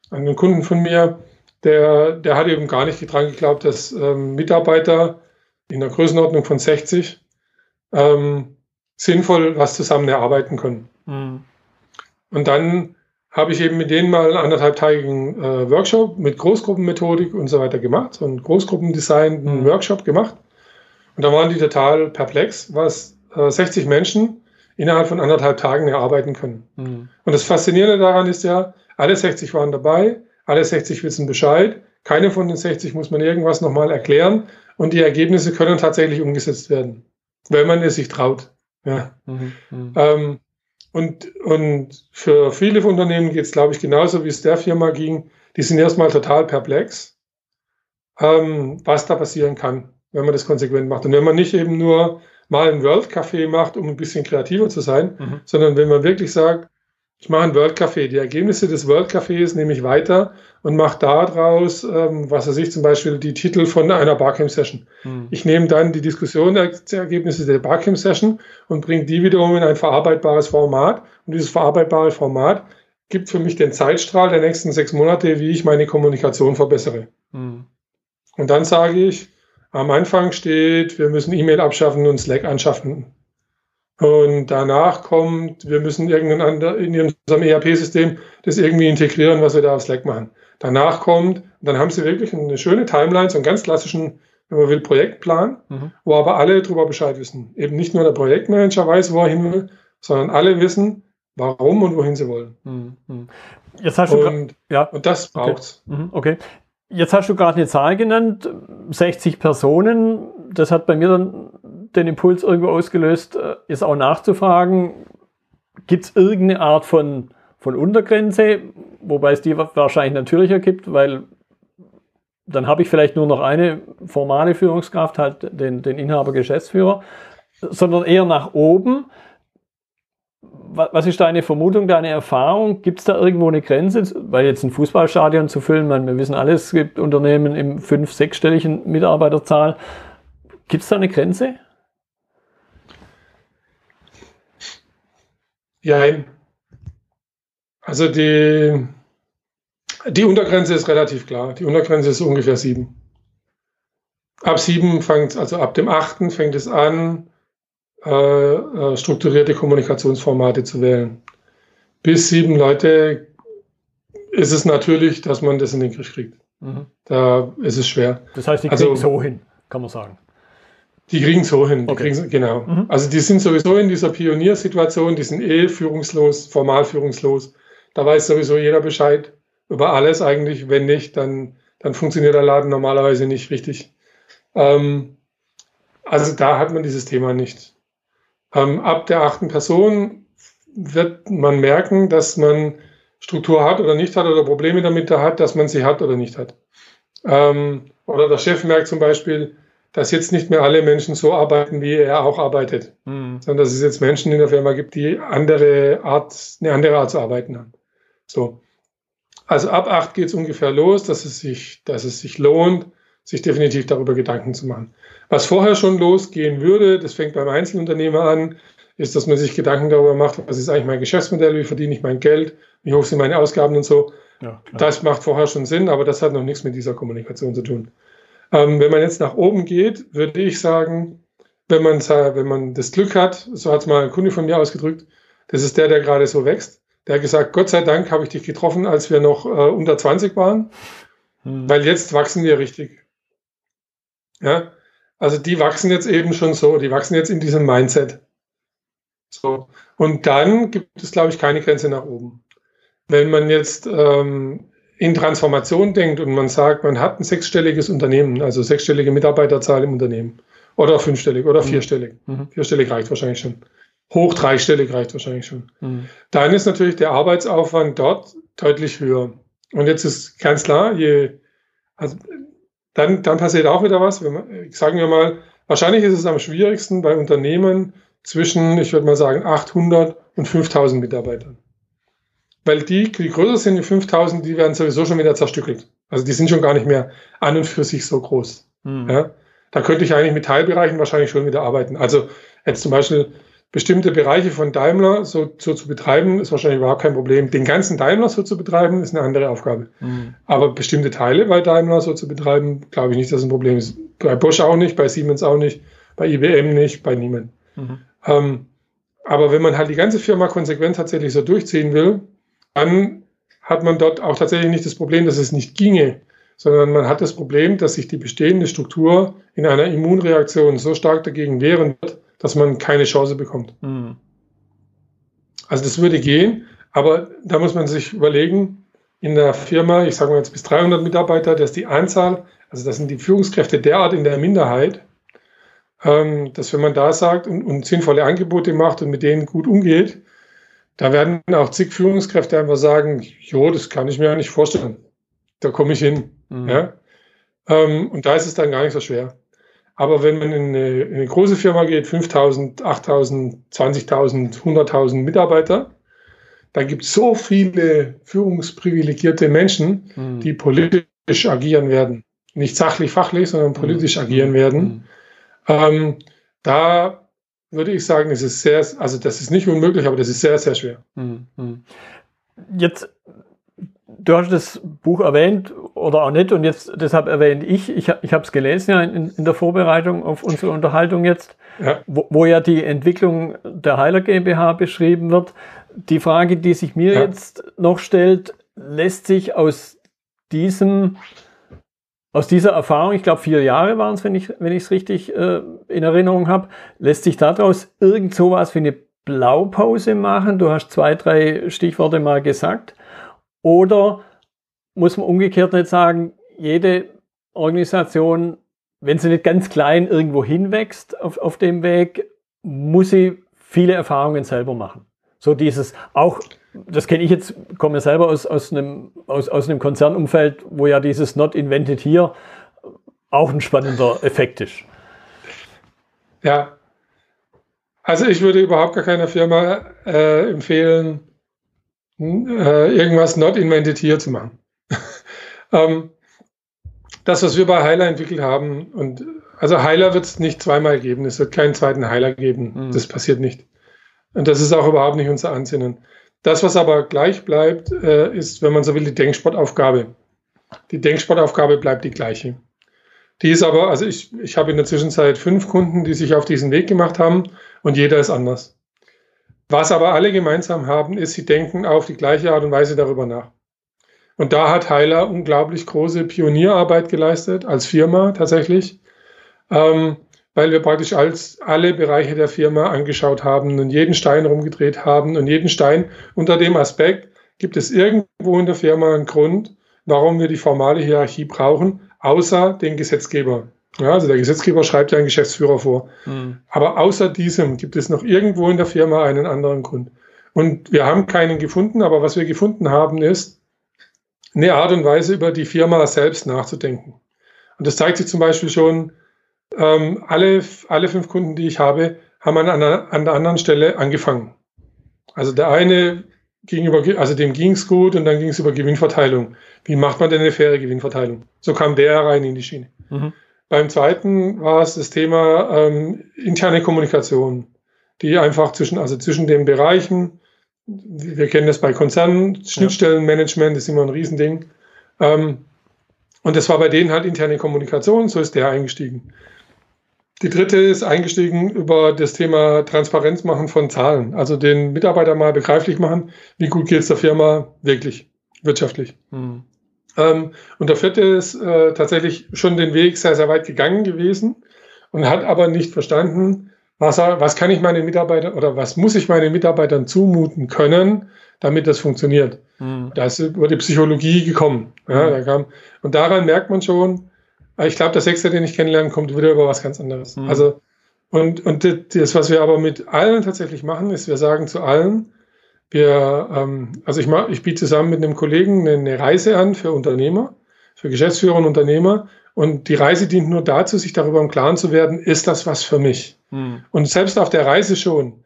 Speaker 2: an einen Kunden von mir, der, der hat eben gar nicht dran geglaubt, dass ähm, Mitarbeiter in der Größenordnung von 60 ähm, sinnvoll was zusammen erarbeiten können. Mhm. Und dann habe ich eben mit denen mal einen anderthalbtägigen äh, Workshop mit Großgruppenmethodik und so weiter gemacht, so einen Großgruppendesign, einen mhm. Workshop gemacht. Und da waren die total perplex, was äh, 60 Menschen innerhalb von anderthalb Tagen erarbeiten können. Mhm. Und das Faszinierende daran ist ja, alle 60 waren dabei, alle 60 wissen Bescheid, keine von den 60 muss man irgendwas nochmal erklären und die Ergebnisse können tatsächlich umgesetzt werden, wenn man es sich traut. Ja. Mhm, mh. ähm, und, und für viele Unternehmen geht es, glaube ich, genauso wie es der Firma ging. Die sind erstmal total perplex, ähm, was da passieren kann, wenn man das konsequent macht. Und wenn man nicht eben nur mal ein World Café macht, um ein bisschen kreativer zu sein, mhm. sondern wenn man wirklich sagt, ich mache ein World Café. Die Ergebnisse des World Cafés nehme ich weiter und mache daraus, ähm, was weiß ich, zum Beispiel die Titel von einer Barcamp-Session. Hm. Ich nehme dann die Diskussion der, Ergebnisse der Barcamp-Session und bringe die wiederum in ein verarbeitbares Format. Und dieses verarbeitbare Format gibt für mich den Zeitstrahl der nächsten sechs Monate, wie ich meine Kommunikation verbessere. Hm. Und dann sage ich, am Anfang steht, wir müssen E-Mail abschaffen und Slack anschaffen. Und danach kommt, wir müssen irgendein ander, in unserem ERP-System das irgendwie integrieren, was wir da auf Slack machen. Danach kommt, dann haben sie wirklich eine schöne Timeline, so einen ganz klassischen, wenn man will, Projektplan, mhm. wo aber alle darüber Bescheid wissen. Eben nicht nur der Projektmanager weiß, wo er hin will, sondern alle wissen, warum und wohin sie wollen. Mhm.
Speaker 1: Jetzt hast du
Speaker 2: und, ja. und das braucht's.
Speaker 1: Okay. Mhm. okay. Jetzt hast du gerade eine Zahl genannt, 60 Personen. Das hat bei mir dann den Impuls irgendwo ausgelöst, äh, ist auch nachzufragen, gibt es irgendeine Art von, von Untergrenze, wobei es die wahrscheinlich natürlicher gibt, weil dann habe ich vielleicht nur noch eine formale Führungskraft, halt den, den Inhaber Geschäftsführer, sondern eher nach oben. Was ist deine Vermutung, deine Erfahrung? Gibt es da irgendwo eine Grenze? Weil jetzt ein Fußballstadion zu füllen, man, wir wissen alles, es gibt Unternehmen im fünf-, sechsstelligen Mitarbeiterzahl. Gibt es da eine Grenze?
Speaker 2: Ja, also die, die Untergrenze ist relativ klar. Die Untergrenze ist ungefähr sieben. Ab sieben fängt also ab dem achten fängt es an, äh, äh, strukturierte Kommunikationsformate zu wählen. Bis sieben Leute ist es natürlich, dass man das in den Griff kriegt. Mhm. Da ist es schwer.
Speaker 1: Das heißt, die kriegen also, so hin, kann man sagen.
Speaker 2: Die kriegen so hin. Die okay. genau. Mhm. Also die sind sowieso in dieser Pioniersituation, die sind eh führungslos, formal führungslos. Da weiß sowieso jeder Bescheid über alles eigentlich. Wenn nicht, dann, dann funktioniert der Laden normalerweise nicht richtig. Ähm, also da hat man dieses Thema nicht. Ähm, ab der achten Person wird man merken, dass man Struktur hat oder nicht hat oder Probleme damit hat, dass man sie hat oder nicht hat. Ähm, oder der Chef merkt zum Beispiel, dass jetzt nicht mehr alle Menschen so arbeiten, wie er auch arbeitet, mhm. sondern dass es jetzt Menschen in der Firma gibt, die andere Art, eine andere Art zu arbeiten haben. So. Also ab acht geht es ungefähr los, dass es sich, dass es sich lohnt, sich definitiv darüber Gedanken zu machen. Was vorher schon losgehen würde, das fängt beim Einzelunternehmer an, ist, dass man sich Gedanken darüber macht, was ist eigentlich mein Geschäftsmodell, wie verdiene ich mein Geld, wie hoch sind meine Ausgaben und so. Ja, das macht vorher schon Sinn, aber das hat noch nichts mit dieser Kommunikation zu tun. Ähm, wenn man jetzt nach oben geht, würde ich sagen, wenn man, wenn man das Glück hat, so hat es mal ein Kunde von mir ausgedrückt, das ist der, der gerade so wächst. Der hat gesagt, Gott sei Dank habe ich dich getroffen, als wir noch äh, unter 20 waren, hm. weil jetzt wachsen wir richtig. Ja, also die wachsen jetzt eben schon so, die wachsen jetzt in diesem Mindset. So. Und dann gibt es, glaube ich, keine Grenze nach oben. Wenn man jetzt ähm, in Transformation denkt und man sagt, man hat ein sechsstelliges Unternehmen, also sechsstellige Mitarbeiterzahl im Unternehmen oder fünfstellig oder mhm. vierstellig. Mhm. Vierstellig reicht wahrscheinlich schon. Hoch dreistellig reicht wahrscheinlich schon. Mhm. Dann ist natürlich der Arbeitsaufwand dort deutlich höher. Und jetzt ist ganz klar, je, also dann, dann passiert auch wieder was. Wenn sagen wir mal, wahrscheinlich ist es am schwierigsten bei Unternehmen zwischen, ich würde mal sagen, 800 und 5000 Mitarbeitern weil die, die größer sind, die 5000, die werden sowieso schon wieder zerstückelt. Also die sind schon gar nicht mehr an und für sich so groß. Mhm. Ja? Da könnte ich eigentlich mit Teilbereichen wahrscheinlich schon wieder arbeiten. Also jetzt zum Beispiel bestimmte Bereiche von Daimler so, so zu betreiben, ist wahrscheinlich überhaupt kein Problem. Den ganzen Daimler so zu betreiben, ist eine andere Aufgabe. Mhm. Aber bestimmte Teile bei Daimler so zu betreiben, glaube ich nicht, dass es ein Problem ist. Bei Bosch auch nicht, bei Siemens auch nicht, bei IBM nicht, bei niemand. Mhm. Ähm, aber wenn man halt die ganze Firma konsequent tatsächlich so durchziehen will, dann hat man dort auch tatsächlich nicht das Problem, dass es nicht ginge, sondern man hat das Problem, dass sich die bestehende Struktur in einer Immunreaktion so stark dagegen wehren wird, dass man keine Chance bekommt. Mhm. Also das würde gehen, aber da muss man sich überlegen, in der Firma, ich sage mal jetzt bis 300 Mitarbeiter, dass die Anzahl, also das sind die Führungskräfte derart in der Minderheit, ähm, dass wenn man da sagt und, und sinnvolle Angebote macht und mit denen gut umgeht, da werden auch zig Führungskräfte einfach sagen, jo, das kann ich mir ja nicht vorstellen. Da komme ich hin. Mhm. Ja? Ähm, und da ist es dann gar nicht so schwer. Aber wenn man in eine, in eine große Firma geht, 5000, 8000, 20.000, 100.000 Mitarbeiter, da gibt es so viele führungsprivilegierte Menschen, mhm. die politisch agieren werden. Nicht sachlich, fachlich, sondern politisch mhm. agieren werden. Mhm. Ähm, da würde ich sagen, es ist sehr, also das ist nicht unmöglich, aber das ist sehr, sehr schwer.
Speaker 1: Hm, hm. Jetzt du hast das Buch erwähnt oder auch nicht und jetzt deshalb erwähne ich, ich, ich habe es gelesen ja in, in, der Vorbereitung auf unsere Unterhaltung jetzt, ja. Wo, wo, ja die Entwicklung der Heiler GmbH beschrieben wird. Die Frage, die sich mir ja. jetzt noch stellt, lässt sich aus diesem aus dieser Erfahrung, ich glaube vier Jahre waren es, wenn ich wenn ich es richtig äh, in Erinnerung habe, lässt sich daraus irgend sowas wie eine Blaupause machen. Du hast zwei, drei Stichworte mal gesagt. Oder muss man umgekehrt nicht sagen, jede Organisation, wenn sie nicht ganz klein irgendwo hinwächst auf, auf dem Weg, muss sie viele Erfahrungen selber machen. So dieses auch, das kenne ich jetzt, komme selber aus, aus, einem, aus, aus einem Konzernumfeld, wo ja dieses Not Invented Here auch ein spannender Effekt ist.
Speaker 2: Ja, also ich würde überhaupt gar keiner Firma äh, empfehlen, äh, irgendwas not invented here zu machen. Ähm, das, was wir bei Heiler entwickelt haben, und also Heiler wird es nicht zweimal geben, es wird keinen zweiten Heiler geben. Mhm. Das passiert nicht. Und das ist auch überhaupt nicht unser Ansinnen. Das, was aber gleich bleibt, äh, ist, wenn man so will, die Denksportaufgabe. Die Denksportaufgabe bleibt die gleiche. Die ist aber, also ich, ich habe in der Zwischenzeit fünf Kunden, die sich auf diesen Weg gemacht haben und jeder ist anders. Was aber alle gemeinsam haben, ist, sie denken auf die gleiche Art und Weise darüber nach. Und da hat Heiler unglaublich große Pionierarbeit geleistet, als Firma tatsächlich, ähm, weil wir praktisch als alle Bereiche der Firma angeschaut haben und jeden Stein rumgedreht haben und jeden Stein unter dem Aspekt, gibt es irgendwo in der Firma einen Grund, warum wir die formale Hierarchie brauchen, außer den Gesetzgeber. Ja, also der Gesetzgeber schreibt ja einen Geschäftsführer vor. Mhm. Aber außer diesem gibt es noch irgendwo in der Firma einen anderen Grund. Und wir haben keinen gefunden, aber was wir gefunden haben, ist eine Art und Weise, über die Firma selbst nachzudenken. Und das zeigt sich zum Beispiel schon, ähm, alle, alle fünf Kunden, die ich habe, haben an einer, an der anderen Stelle angefangen. Also der eine ging über, also dem ging es gut und dann ging es über Gewinnverteilung. Wie macht man denn eine faire Gewinnverteilung? So kam der rein in die Schiene. Mhm. Beim zweiten war es das Thema ähm, interne Kommunikation, die einfach zwischen, also zwischen den Bereichen, wir kennen das bei Konzernen, Schnittstellenmanagement ist immer ein Riesending. Ähm, und das war bei denen halt interne Kommunikation, so ist der eingestiegen. Die dritte ist eingestiegen über das Thema Transparenz machen von Zahlen. Also den Mitarbeiter mal begreiflich machen, wie gut geht es der Firma wirklich wirtschaftlich. Mhm. Ähm, und der vierte ist äh, tatsächlich schon den Weg sehr, sehr weit gegangen gewesen und hat aber nicht verstanden, was, was kann ich meinen Mitarbeitern oder was muss ich meinen Mitarbeitern zumuten können, damit das funktioniert. Mhm. Da ist über die Psychologie gekommen. Ja, mhm. da kam, und daran merkt man schon, ich glaube, der Sechste, den ich kennenlernen, kommt wieder über was ganz anderes. Mhm. Also, und, und das, was wir aber mit allen tatsächlich machen, ist, wir sagen zu allen, wir, ähm, also ich, mach, ich biete zusammen mit einem Kollegen eine Reise an für Unternehmer, für Geschäftsführer und Unternehmer. Und die Reise dient nur dazu, sich darüber im Klaren zu werden, ist das was für mich? Hm. Und selbst auf der Reise schon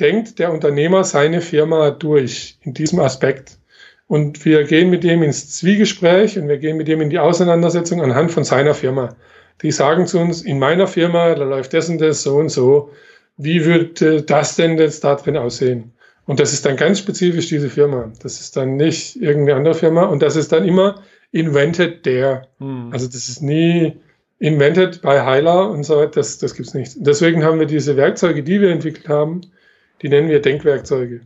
Speaker 2: denkt der Unternehmer seine Firma durch in diesem Aspekt. Und wir gehen mit dem ins Zwiegespräch und wir gehen mit dem in die Auseinandersetzung anhand von seiner Firma. Die sagen zu uns, in meiner Firma, da läuft das und das so und so. Wie würde das denn jetzt da drin aussehen? Und das ist dann ganz spezifisch diese Firma. Das ist dann nicht irgendeine andere Firma. Und das ist dann immer invented there. Hm. Also das ist nie invented bei Heiler und so weiter. Das, das gibt's nicht. Deswegen haben wir diese Werkzeuge, die wir entwickelt haben, die nennen wir Denkwerkzeuge.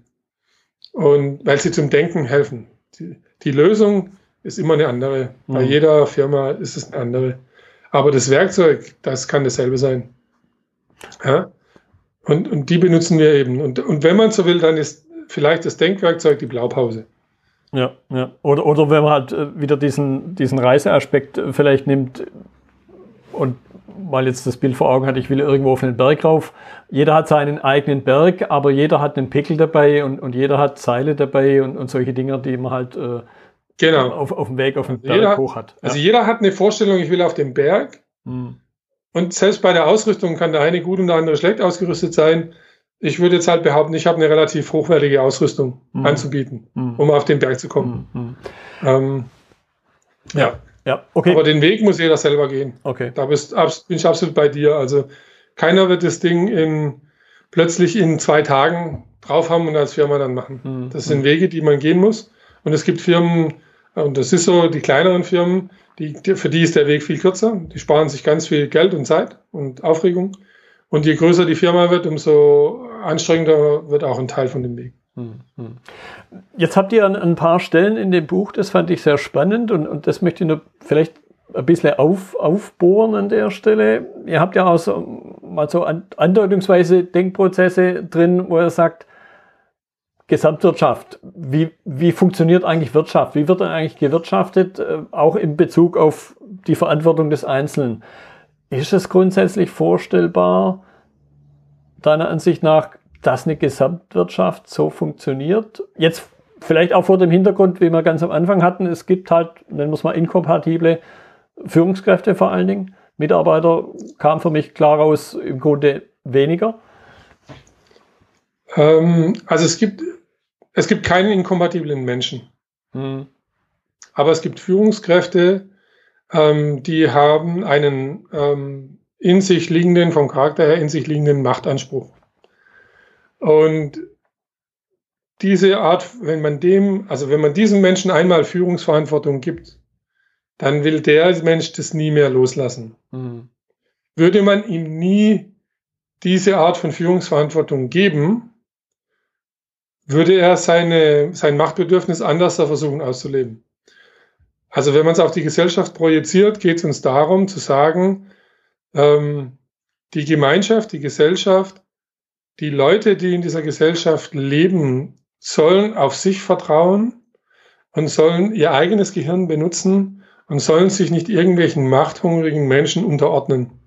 Speaker 2: Und weil sie zum Denken helfen. Die, die Lösung ist immer eine andere. Hm. Bei jeder Firma ist es eine andere. Aber das Werkzeug, das kann dasselbe sein. Ja? Und, und die benutzen wir eben. Und, und wenn man so will, dann ist vielleicht das Denkwerkzeug die Blaupause.
Speaker 1: Ja, ja. Oder, oder wenn man halt äh, wieder diesen, diesen Reiseaspekt äh, vielleicht nimmt und mal jetzt das Bild vor Augen hat, ich will irgendwo auf einen Berg rauf. Jeder hat seinen eigenen Berg, aber jeder hat einen Pickel dabei und, und jeder hat Seile dabei und, und solche Dinge, die man halt äh, genau. auf, auf dem Weg auf den also Berg
Speaker 2: jeder,
Speaker 1: hoch hat.
Speaker 2: Ja. Also jeder hat eine Vorstellung, ich will auf den Berg. Hm. Und selbst bei der Ausrüstung kann der eine gut und der andere schlecht ausgerüstet sein. Ich würde jetzt halt behaupten, ich habe eine relativ hochwertige Ausrüstung mhm. anzubieten, mhm. um auf den Berg zu kommen. Mhm. mhm. Ähm, ja. ja, okay. Aber den Weg muss jeder selber gehen.
Speaker 1: Okay.
Speaker 2: Da bist, bin ich absolut bei dir. Also keiner wird das Ding in, plötzlich in zwei Tagen drauf haben und als Firma dann machen. Mhm. Das sind mhm. Wege, die man gehen muss. Und es gibt Firmen, Und das ist so, die kleineren Firmen, die, für die ist der Weg viel kürzer. Die sparen sich ganz viel Geld und Zeit und Aufregung. Und je größer die Firma wird, umso anstrengender wird auch ein Teil von dem Weg. Hm, hm.
Speaker 1: Jetzt habt ihr an ein paar Stellen in dem Buch, das fand ich sehr spannend und, und das möchte ich nur vielleicht ein bisschen auf, aufbohren an der Stelle. Ihr habt ja auch so, mal so andeutungsweise Denkprozesse drin, wo er sagt, Gesamtwirtschaft, wie, wie funktioniert eigentlich Wirtschaft? Wie wird eigentlich gewirtschaftet, äh, auch in Bezug auf die Verantwortung des Einzelnen? Ist es grundsätzlich vorstellbar, deiner Ansicht nach, dass eine Gesamtwirtschaft so funktioniert? Jetzt vielleicht auch vor dem Hintergrund, wie wir ganz am Anfang hatten, es gibt halt, nennen wir es mal, inkompatible Führungskräfte vor allen Dingen. Mitarbeiter kam für mich klar raus, im Grunde weniger.
Speaker 2: Ähm, also es gibt, es gibt keinen inkompatiblen Menschen. Hm. Aber es gibt Führungskräfte, ähm, die haben einen ähm, in sich liegenden, vom Charakter her in sich liegenden Machtanspruch. Und diese Art, wenn man dem, also wenn man diesem Menschen einmal Führungsverantwortung gibt, dann will der Mensch das nie mehr loslassen. Mhm. Würde man ihm nie diese Art von Führungsverantwortung geben, würde er seine, sein Machtbedürfnis anders versuchen auszuleben. Also wenn man es auf die Gesellschaft projiziert, geht es uns darum zu sagen, ähm, die Gemeinschaft, die Gesellschaft, die Leute, die in dieser Gesellschaft leben, sollen auf sich vertrauen und sollen ihr eigenes Gehirn benutzen und sollen sich nicht irgendwelchen machthungrigen Menschen unterordnen.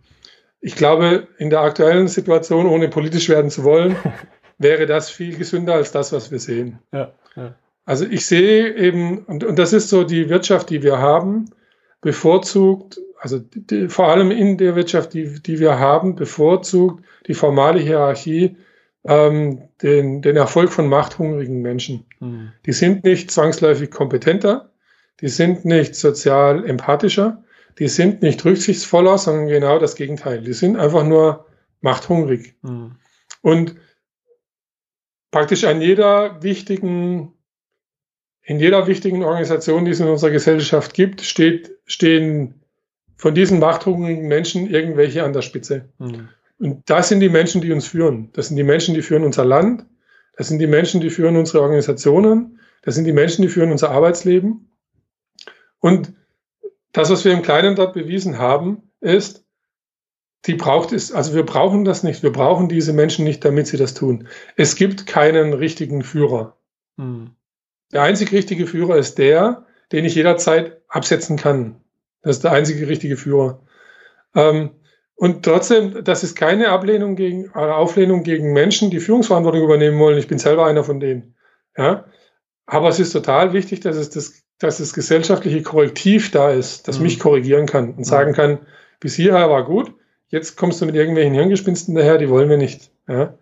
Speaker 2: Ich glaube, in der aktuellen Situation, ohne politisch werden zu wollen, wäre das viel gesünder als das, was wir sehen. Ja, ja. Also ich sehe eben, und, und das ist so die Wirtschaft, die wir haben, bevorzugt, also die, vor allem in der Wirtschaft, die, die wir haben, bevorzugt die formale Hierarchie ähm, den, den Erfolg von machthungrigen Menschen. Mhm. Die sind nicht zwangsläufig kompetenter, die sind nicht sozial empathischer, die sind nicht rücksichtsvoller, sondern genau das Gegenteil. Die sind einfach nur machthungrig. Mhm. Und praktisch an jeder wichtigen, in jeder wichtigen Organisation, die es in unserer Gesellschaft gibt, steht, stehen von diesen machthungrigen Menschen irgendwelche an der Spitze. Mhm. Und das sind die Menschen, die uns führen. Das sind die Menschen, die führen unser Land. Das sind die Menschen, die führen unsere Organisationen. Das sind die Menschen, die führen unser Arbeitsleben. Und das, was wir im Kleinen dort bewiesen haben, ist, die braucht es, also wir brauchen das nicht. Wir brauchen diese Menschen nicht, damit sie das tun. Es gibt keinen richtigen Führer. Hm. Der einzig richtige Führer ist der, den ich jederzeit absetzen kann. Das ist der einzige richtige Führer. Ähm, und trotzdem, das ist keine Ablehnung gegen, äh, Auflehnung gegen Menschen, die Führungsverantwortung übernehmen wollen. Ich bin selber einer von denen. Ja. Aber es ist total wichtig, dass es das dass das gesellschaftliche Korrektiv da ist, das mhm. mich korrigieren kann und mhm. sagen kann, bis hierher war gut, jetzt kommst du mit irgendwelchen Hirngespinsten daher, die wollen wir nicht. Ja?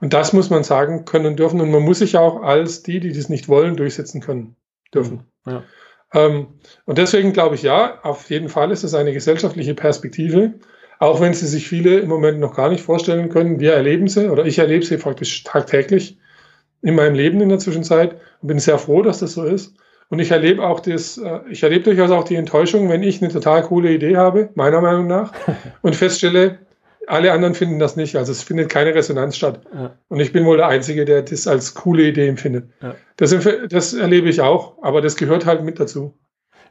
Speaker 2: Und das muss man sagen können und dürfen. Und man muss sich auch als die, die das nicht wollen, durchsetzen können dürfen. Mhm. Ja. Ähm, und deswegen glaube ich, ja, auf jeden Fall ist es eine gesellschaftliche Perspektive, auch wenn sie sich viele im Moment noch gar nicht vorstellen können. Wir erleben sie oder ich erlebe sie praktisch tagtäglich in meinem Leben in der Zwischenzeit und bin sehr froh, dass das so ist. Und ich erlebe auch das, äh, ich erlebe durchaus auch die Enttäuschung, wenn ich eine total coole Idee habe, meiner Meinung nach, und feststelle, alle anderen finden das nicht. Also es findet keine Resonanz statt. Ja. Und ich bin wohl der Einzige, der das als coole Idee empfindet. Ja. Das, das, erlebe ich auch, aber das gehört halt mit dazu.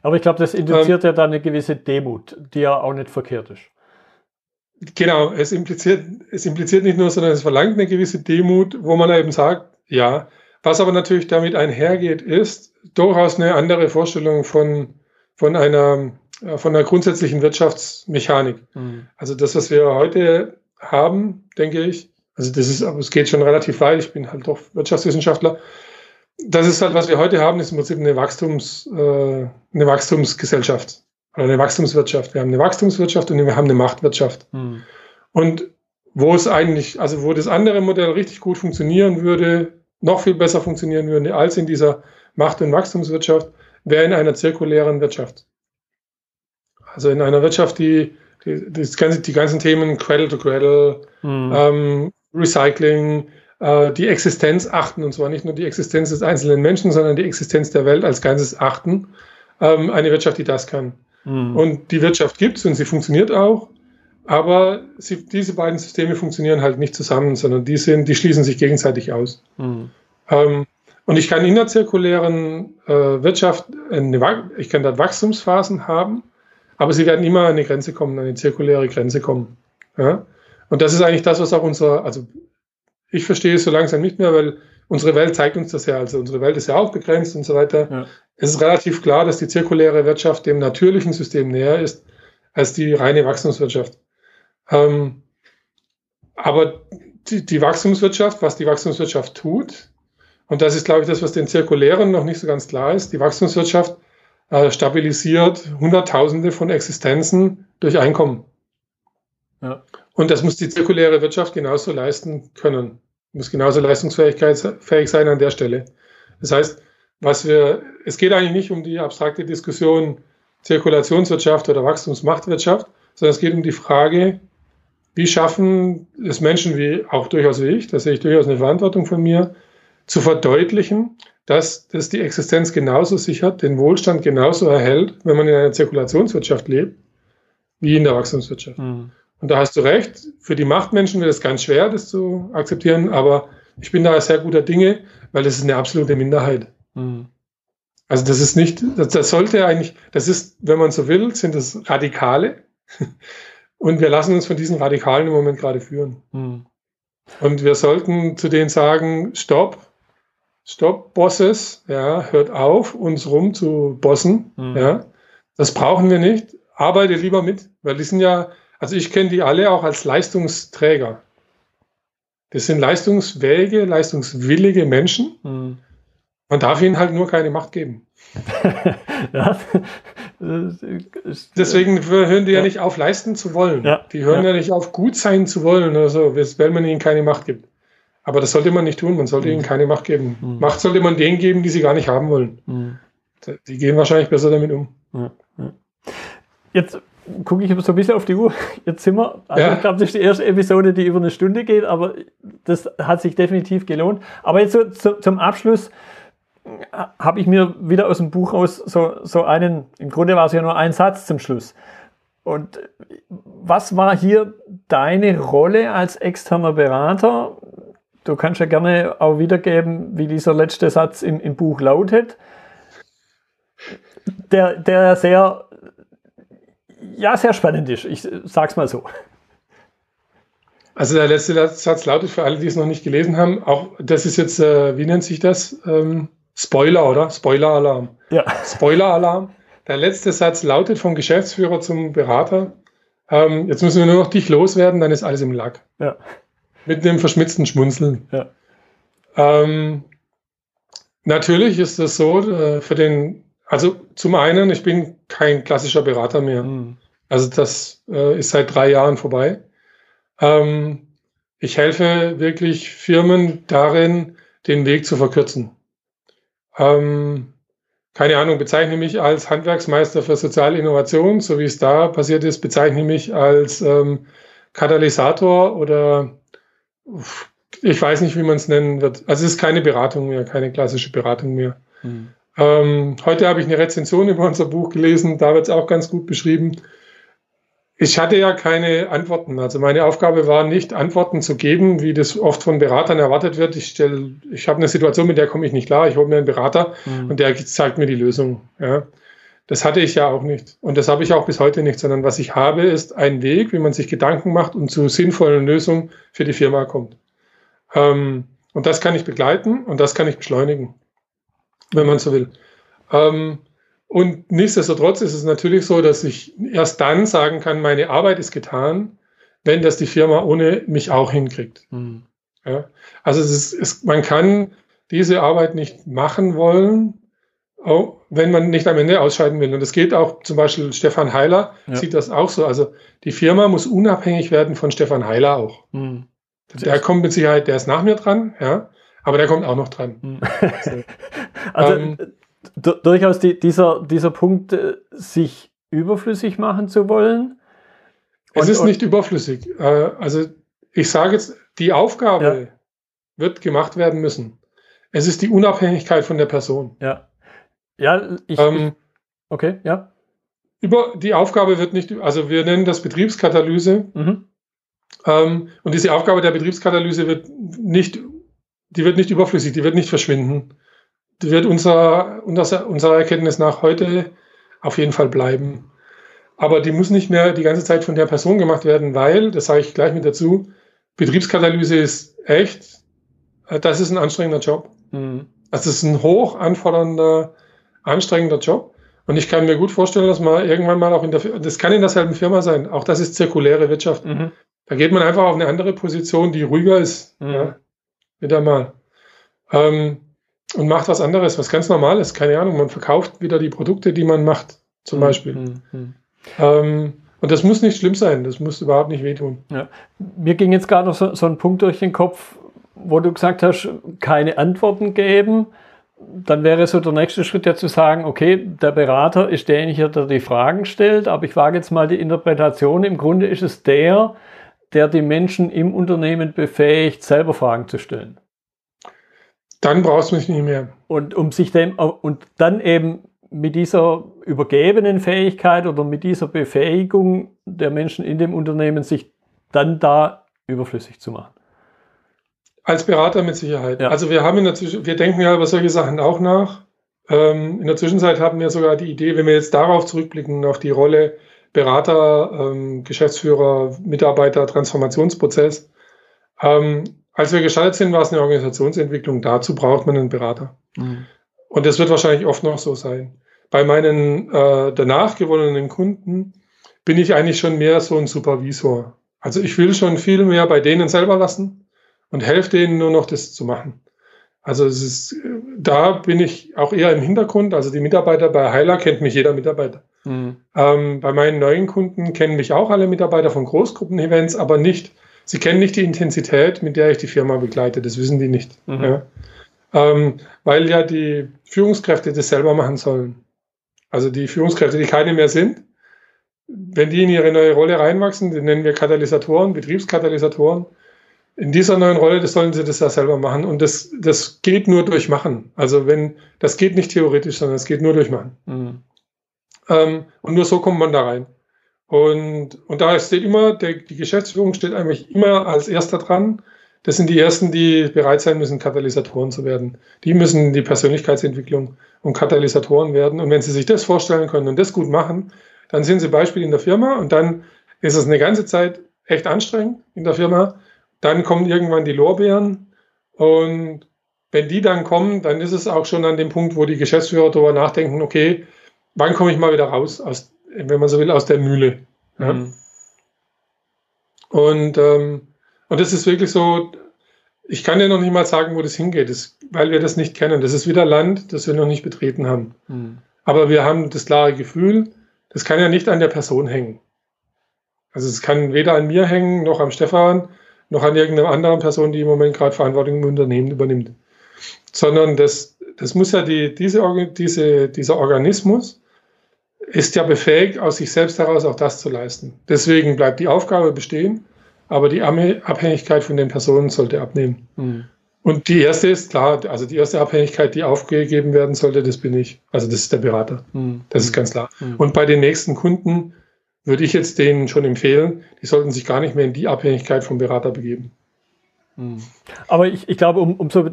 Speaker 1: Aber ich glaube, das induziert ähm, ja dann eine gewisse Demut, die ja auch nicht verkehrt ist.
Speaker 2: Genau, es impliziert, es impliziert nicht nur, sondern es verlangt eine gewisse Demut, wo man eben sagt, ja, was aber natürlich damit einhergeht, ist durchaus eine andere Vorstellung von, von einer, von einer grundsätzlichen Wirtschaftsmechanik. Mhm. Also das, was wir heute haben, denke ich, also das ist, aber es geht schon relativ weit, ich bin halt doch Wirtschaftswissenschaftler. Das ist halt, was wir heute haben, ist im Prinzip eine Wachstums, äh, eine Wachstumsgesellschaft oder eine Wachstumswirtschaft. Wir haben eine Wachstumswirtschaft und wir haben eine Machtwirtschaft. Mhm. Und wo es eigentlich, also wo das andere Modell richtig gut funktionieren würde, noch viel besser funktionieren würde als in dieser Macht- und Wachstumswirtschaft, wäre in einer zirkulären Wirtschaft. Also in einer Wirtschaft, die, die, das ganze, die ganzen Themen Cradle to Cradle, mhm. ähm, Recycling, äh, die Existenz achten, und zwar nicht nur die Existenz des einzelnen Menschen, sondern die Existenz der Welt als Ganzes achten. ähm, eine Wirtschaft, die das kann. Mhm. Und die Wirtschaft gibt es und sie funktioniert auch. Aber sie, diese beiden Systeme funktionieren halt nicht zusammen, sondern die, sind, die schließen sich gegenseitig aus. Mhm. Ähm, und ich kann in der zirkulären äh, Wirtschaft, eine, ich kann dort Wachstumsphasen haben, aber sie werden immer an eine Grenze kommen, an eine zirkuläre Grenze kommen. Ja? Und das ist eigentlich das, was auch unser, also ich verstehe es so langsam nicht mehr, weil unsere Welt zeigt uns das ja. Also unsere Welt ist ja auch begrenzt und so weiter. Ja. Es ist relativ klar, dass die zirkuläre Wirtschaft dem natürlichen System näher ist als die reine Wachstumswirtschaft. Ähm, aber die, die Wachstumswirtschaft, was die Wachstumswirtschaft tut, und das ist, glaube ich, das, was den Zirkulären noch nicht so ganz klar ist, die Wachstumswirtschaft äh, stabilisiert Hunderttausende von Existenzen durch Einkommen. Ja. Und das muss die zirkuläre Wirtschaft genauso leisten können. Muss genauso leistungsfähig sein an der Stelle. Das heißt, was wir, es geht eigentlich nicht um die abstrakte Diskussion Zirkulationswirtschaft oder Wachstumsmachtwirtschaft, sondern es geht um die Frage, wie schaffen es Menschen wie auch durchaus wie ich, da sehe ich durchaus eine Verantwortung von mir, zu verdeutlichen, dass das die Existenz genauso sichert, den Wohlstand genauso erhält, wenn man in einer Zirkulationswirtschaft lebt, wie in der Wachstumswirtschaft. Mhm. Und da hast du recht, für die Machtmenschen wird es ganz schwer, das zu akzeptieren, aber ich bin da sehr guter Dinge, weil das ist eine absolute Minderheit. Mhm. Also das ist nicht, das, das sollte eigentlich, das ist, wenn man so will, sind das Radikale. Und wir lassen uns von diesen Radikalen im Moment gerade führen. Mhm. Und wir sollten zu denen sagen, stopp, stopp, Bosses, ja, hört auf, uns rum zu bossen, mhm. ja. Das brauchen wir nicht. Arbeite lieber mit, weil die sind ja, also ich kenne die alle auch als Leistungsträger. Das sind leistungsfähige, leistungswillige Menschen. Mhm. Man darf ihnen halt nur keine Macht geben. ja. Deswegen hören die ja. ja. nicht auf, leisten zu wollen. Ja. Die hören ja. nicht auf, gut sein zu wollen oder so, weil man ihnen keine Macht gibt. Aber das sollte man nicht tun. Man sollte mhm. ihnen keine Macht geben. Mhm. Macht sollte man denen geben, die sie gar nicht haben wollen. Mhm. Die gehen wahrscheinlich besser damit um.
Speaker 1: Jetzt gucke ich so ein bisschen auf die Uhr. Jetzt sind wir, also ich glaube, das ist die erste Episode, die über eine Stunde geht, aber das hat sich definitiv gelohnt. Aber jetzt so, so zum Abschluss habe ich mir wieder aus dem Buch aus so, so einen, im Grunde war es ja nur ein Satz zum Schluss. Und was war hier deine Rolle als externer Berater? Du kannst ja gerne auch wiedergeben, wie dieser letzte Satz im, im Buch lautet. Der, der sehr, ja, sehr spannend ist. Ich sag's mal so.
Speaker 2: Also der letzte Satz lautet für alle, die es noch nicht gelesen haben, auch das ist jetzt, äh, wie nennt sich das? Ähm, Spoiler, oder? Spoiler-Alarm. Ja. Spoiler-Alarm. Der letzte Satz lautet vom Geschäftsführer zum Berater. Ähm, jetzt müssen wir nur noch dich loswerden, dann ist alles im Lack. Ja. Mit einem verschmitzten Schmunzeln. Ja. Ähm, natürlich ist es so, äh, für den, also zum einen, ich bin kein klassischer Berater mehr. Mhm. Also das äh, ist seit drei Jahren vorbei. Ähm, ich helfe wirklich Firmen darin, den Weg zu verkürzen. Ähm, keine Ahnung, bezeichne mich als Handwerksmeister für soziale Innovation, so wie es da passiert ist, bezeichne mich als ähm, Katalysator oder ich weiß nicht, wie man es nennen wird. Also es ist keine Beratung mehr, keine klassische Beratung mehr. Mhm. Ähm, heute habe ich eine Rezension über unser Buch gelesen, da wird es auch ganz gut beschrieben. Ich hatte ja keine Antworten. Also meine Aufgabe war nicht, Antworten zu geben, wie das oft von Beratern erwartet wird. Ich stelle, ich habe eine Situation, mit der komme ich nicht klar. Ich hole mir einen Berater mhm. und der zeigt mir die Lösung. Ja. Das hatte ich ja auch nicht. Und das habe ich auch bis heute nicht, sondern was ich habe, ist ein Weg, wie man sich Gedanken macht und zu sinnvollen Lösungen für die Firma kommt. Ähm, und das kann ich begleiten und das kann ich beschleunigen, wenn man so will. Ähm, und nichtsdestotrotz ist es natürlich so, dass ich erst dann sagen kann, meine Arbeit ist getan, wenn das die Firma ohne mich auch hinkriegt. Mhm. Ja? Also es ist, es, man kann diese Arbeit nicht machen wollen, auch wenn man nicht am Ende ausscheiden will. Und das geht auch zum Beispiel Stefan Heiler ja. sieht das auch so. Also die Firma muss unabhängig werden von Stefan Heiler auch. Mhm. Der kommt mit Sicherheit, der ist nach mir dran, ja, aber der kommt auch noch dran. Mhm.
Speaker 1: also, also ähm, durchaus die, dieser, dieser Punkt, äh, sich überflüssig machen zu wollen.
Speaker 2: Und, es ist nicht überflüssig. Äh, also ich sage jetzt, die Aufgabe ja. wird gemacht werden müssen. Es ist die Unabhängigkeit von der Person.
Speaker 1: Ja. Ja, ich, ähm, Okay, ja.
Speaker 2: Über die Aufgabe wird nicht, also wir nennen das Betriebskatalyse. Mhm. Ähm, und diese Aufgabe der Betriebskatalyse wird nicht, die wird nicht überflüssig, die wird nicht verschwinden. Die wird unserer, unserer, unserer Erkenntnis nach heute auf jeden Fall bleiben. Aber die muss nicht mehr die ganze Zeit von der Person gemacht werden, weil, das sage ich gleich mit dazu, Betriebskatalyse ist echt, äh, das ist ein anstrengender Job. Mhm. Also es ist ein hoch anfordernder, anstrengender Job. Und ich kann mir gut vorstellen, dass man irgendwann mal auch in der, das kann in derselben Firma sein. Auch das ist zirkuläre Wirtschaft. Mhm. Da geht man einfach auf eine andere Position, die ruhiger ist. Mhm. Ja, wieder mal. Ähm, und macht was anderes, was ganz normal ist. Keine Ahnung, man verkauft wieder die Produkte, die man macht, zum mhm. Beispiel. Mhm. Ähm, und das muss nicht schlimm sein, das muss überhaupt nicht wehtun.
Speaker 1: Ja. Mir ging jetzt gerade noch so, so ein Punkt durch den Kopf, wo du gesagt hast, keine Antworten geben. Dann wäre so der nächste Schritt ja zu sagen, okay, der Berater ist derjenige, der die Fragen stellt, aber ich wage jetzt mal die Interpretation. Im Grunde ist es der, der die Menschen im Unternehmen befähigt, selber Fragen zu stellen.
Speaker 2: Dann brauchst du mich nicht mehr.
Speaker 1: Und um sich dem und dann eben mit dieser übergebenen Fähigkeit oder mit dieser Befähigung der Menschen in dem Unternehmen sich dann da überflüssig zu machen.
Speaker 2: Als Berater mit Sicherheit. Ja. Also wir haben in der Zwischen wir denken ja über solche Sachen auch nach. Ähm, in der Zwischenzeit haben wir sogar die Idee, wenn wir jetzt darauf zurückblicken, auf die Rolle Berater, ähm, Geschäftsführer, Mitarbeiter, Transformationsprozess. Ähm, als wir gestartet sind, war es eine Organisationsentwicklung. Dazu braucht man einen Berater. Mhm. Und das wird wahrscheinlich oft noch so sein. Bei meinen äh, danach gewonnenen Kunden bin ich eigentlich schon mehr so ein Supervisor. Also ich will schon viel mehr bei denen selber lassen und helfe denen nur noch das zu machen. Also es ist, da bin ich auch eher im Hintergrund. Also die Mitarbeiter bei Heiler kennt mich jeder Mitarbeiter. Mhm. Ähm, bei meinen neuen Kunden kennen mich auch alle Mitarbeiter von Großgruppen-Events, aber nicht, sie kennen nicht die Intensität, mit der ich die Firma begleite. Das wissen die nicht. Mhm. Ja. Ähm, weil ja die Führungskräfte das selber machen sollen. Also die Führungskräfte, die keine mehr sind, wenn die in ihre neue Rolle reinwachsen, die nennen wir Katalysatoren, Betriebskatalysatoren, in dieser neuen Rolle, das sollen sie das ja selber machen. Und das, das geht nur durch Machen. Also wenn, das geht nicht theoretisch, sondern es geht nur durch Machen. Mhm. Ähm, und nur so kommt man da rein. Und, und da steht immer, der, die Geschäftsführung steht eigentlich immer als erster dran. Das sind die ersten, die bereit sein müssen, Katalysatoren zu werden. Die müssen die Persönlichkeitsentwicklung und Katalysatoren werden. Und wenn sie sich das vorstellen können und das gut machen, dann sind sie Beispiel in der Firma und dann ist es eine ganze Zeit echt anstrengend in der Firma. Dann kommen irgendwann die Lorbeeren und wenn die dann kommen, dann ist es auch schon an dem Punkt, wo die Geschäftsführer darüber nachdenken, okay, wann komme ich mal wieder raus, aus, wenn man so will, aus der Mühle. Ja? Mhm. Und, ähm, und das ist wirklich so, ich kann dir noch nicht mal sagen, wo das hingeht, das, weil wir das nicht kennen. Das ist wieder Land, das wir noch nicht betreten haben. Mhm. Aber wir haben das klare Gefühl, das kann ja nicht an der Person hängen. Also es kann weder an mir hängen, noch am Stefan, noch an irgendeiner anderen Person, die im Moment gerade Verantwortung im Unternehmen übernimmt. Sondern das, das muss ja die, diese, diese, dieser Organismus ist ja befähigt, aus sich selbst heraus auch das zu leisten. Deswegen bleibt die Aufgabe bestehen, aber die Abhängigkeit von den Personen sollte abnehmen. Mhm. Und die erste ist klar, also die erste Abhängigkeit, die aufgegeben werden sollte, das bin ich. Also das ist der Berater. Mhm. Das ist ganz klar. Mhm. Und bei den nächsten Kunden würde ich jetzt denen schon empfehlen, die sollten sich gar nicht mehr in die Abhängigkeit vom Berater begeben.
Speaker 1: Mhm. Aber ich, ich glaube, um, um so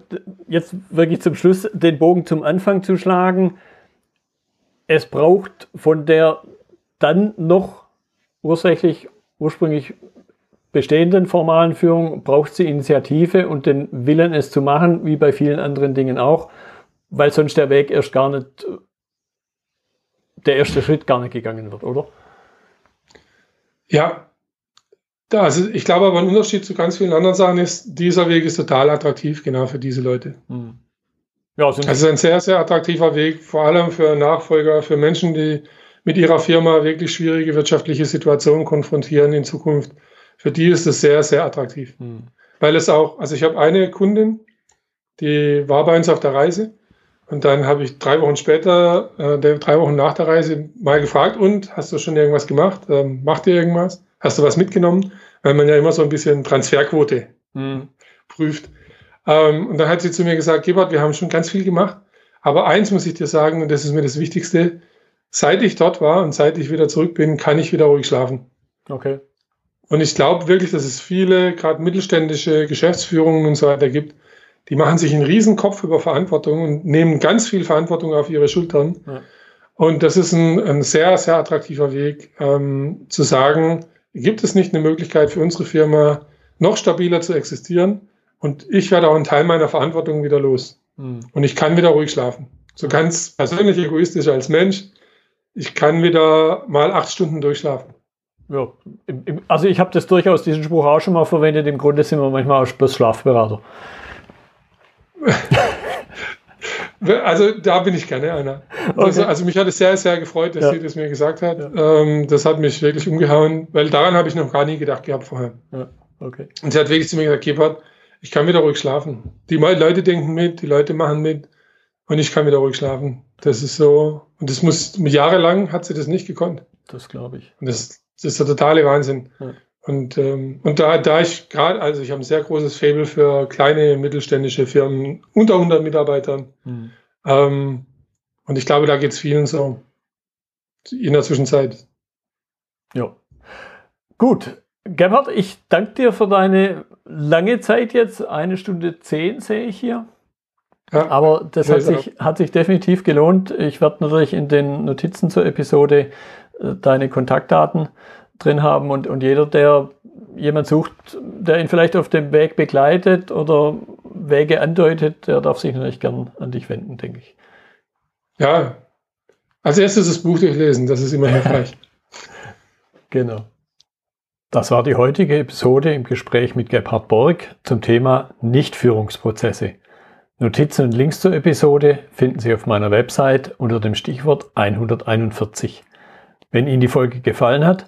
Speaker 1: jetzt wirklich zum Schluss den Bogen zum Anfang zu schlagen, es braucht von der dann noch ursächlich ursprünglich bestehenden formalen Führung, braucht sie Initiative und den Willen, es zu machen, wie bei vielen anderen Dingen auch, weil sonst der Weg erst gar nicht, der erste Schritt gar nicht gegangen wird, oder?
Speaker 2: Ja, also ich glaube aber ein Unterschied zu ganz vielen anderen Sachen ist, dieser Weg ist total attraktiv, genau für diese Leute. Hm. Ja, also es ist ein sehr, sehr attraktiver Weg, vor allem für Nachfolger, für Menschen, die mit ihrer Firma wirklich schwierige wirtschaftliche Situationen konfrontieren in Zukunft. Für die ist es sehr, sehr attraktiv. Hm. Weil es auch, also ich habe eine Kundin, die war bei uns auf der Reise und dann habe ich drei Wochen später, äh, drei Wochen nach der Reise mal gefragt, und hast du schon irgendwas gemacht? Ähm, macht ihr irgendwas? Hast du was mitgenommen? Weil man ja immer so ein bisschen Transferquote hm. prüft. Ähm, und dann hat sie zu mir gesagt, Gebhardt, wir haben schon ganz viel gemacht, aber eins muss ich dir sagen, und das ist mir das Wichtigste, seit ich dort war und seit ich wieder zurück bin, kann ich wieder ruhig schlafen.
Speaker 1: Okay.
Speaker 2: Und ich glaube wirklich, dass es viele, gerade mittelständische Geschäftsführungen und so weiter gibt, die machen sich einen riesen Kopf über Verantwortung und nehmen ganz viel Verantwortung auf ihre Schultern. Ja. Und das ist ein, ein sehr, sehr attraktiver Weg, ähm, zu sagen, gibt es nicht eine Möglichkeit für unsere Firma, noch stabiler zu existieren? Und ich werde auch einen Teil meiner Verantwortung wieder los. Mhm. Und ich kann wieder ruhig schlafen. So ganz persönlich egoistisch als Mensch. Ich kann wieder mal acht Stunden durchschlafen.
Speaker 1: Ja, also ich habe das durchaus diesen Spruch auch schon mal verwendet. Im Grunde sind wir manchmal auch bloß Schlafberater.
Speaker 2: Also da bin ich gerne einer. Okay. Also, also, mich hat es sehr, sehr gefreut, dass ja. sie das mir gesagt hat. Ja. Ähm, das hat mich wirklich umgehauen, weil daran habe ich noch gar nie gedacht gehabt vorher. Ja. Okay. Und sie hat wirklich zu mir gesagt, Gebhardt, ich kann wieder ruhig schlafen. Die Leute denken mit, die Leute machen mit und ich kann wieder ruhig schlafen. Das ist so, und das muss, jahrelang hat sie das nicht gekonnt.
Speaker 1: Das glaube ich.
Speaker 2: Und das, das, ist der totale Wahnsinn. Und, ähm, und da, da ich gerade, also ich habe ein sehr großes Faible für kleine mittelständische Firmen unter 100 Mitarbeitern. Mhm. Ähm, und ich glaube, da geht es vielen so in der Zwischenzeit.
Speaker 1: Ja. Gut. Gebhard, ich danke dir für deine lange Zeit jetzt. Eine Stunde zehn sehe ich hier. Ja, Aber das hat sich, hat sich definitiv gelohnt. Ich werde natürlich in den Notizen zur Episode äh, deine Kontaktdaten drin haben und, und jeder, der jemand sucht, der ihn vielleicht auf dem Weg begleitet oder Wege andeutet, der darf sich natürlich gern an dich wenden, denke ich.
Speaker 2: Ja, als erstes das Buch durchlesen, das ist immer hilfreich.
Speaker 1: genau. Das war die heutige Episode im Gespräch mit Gebhard Borg zum Thema Nichtführungsprozesse. Notizen und Links zur Episode finden Sie auf meiner Website unter dem Stichwort 141. Wenn Ihnen die Folge gefallen hat,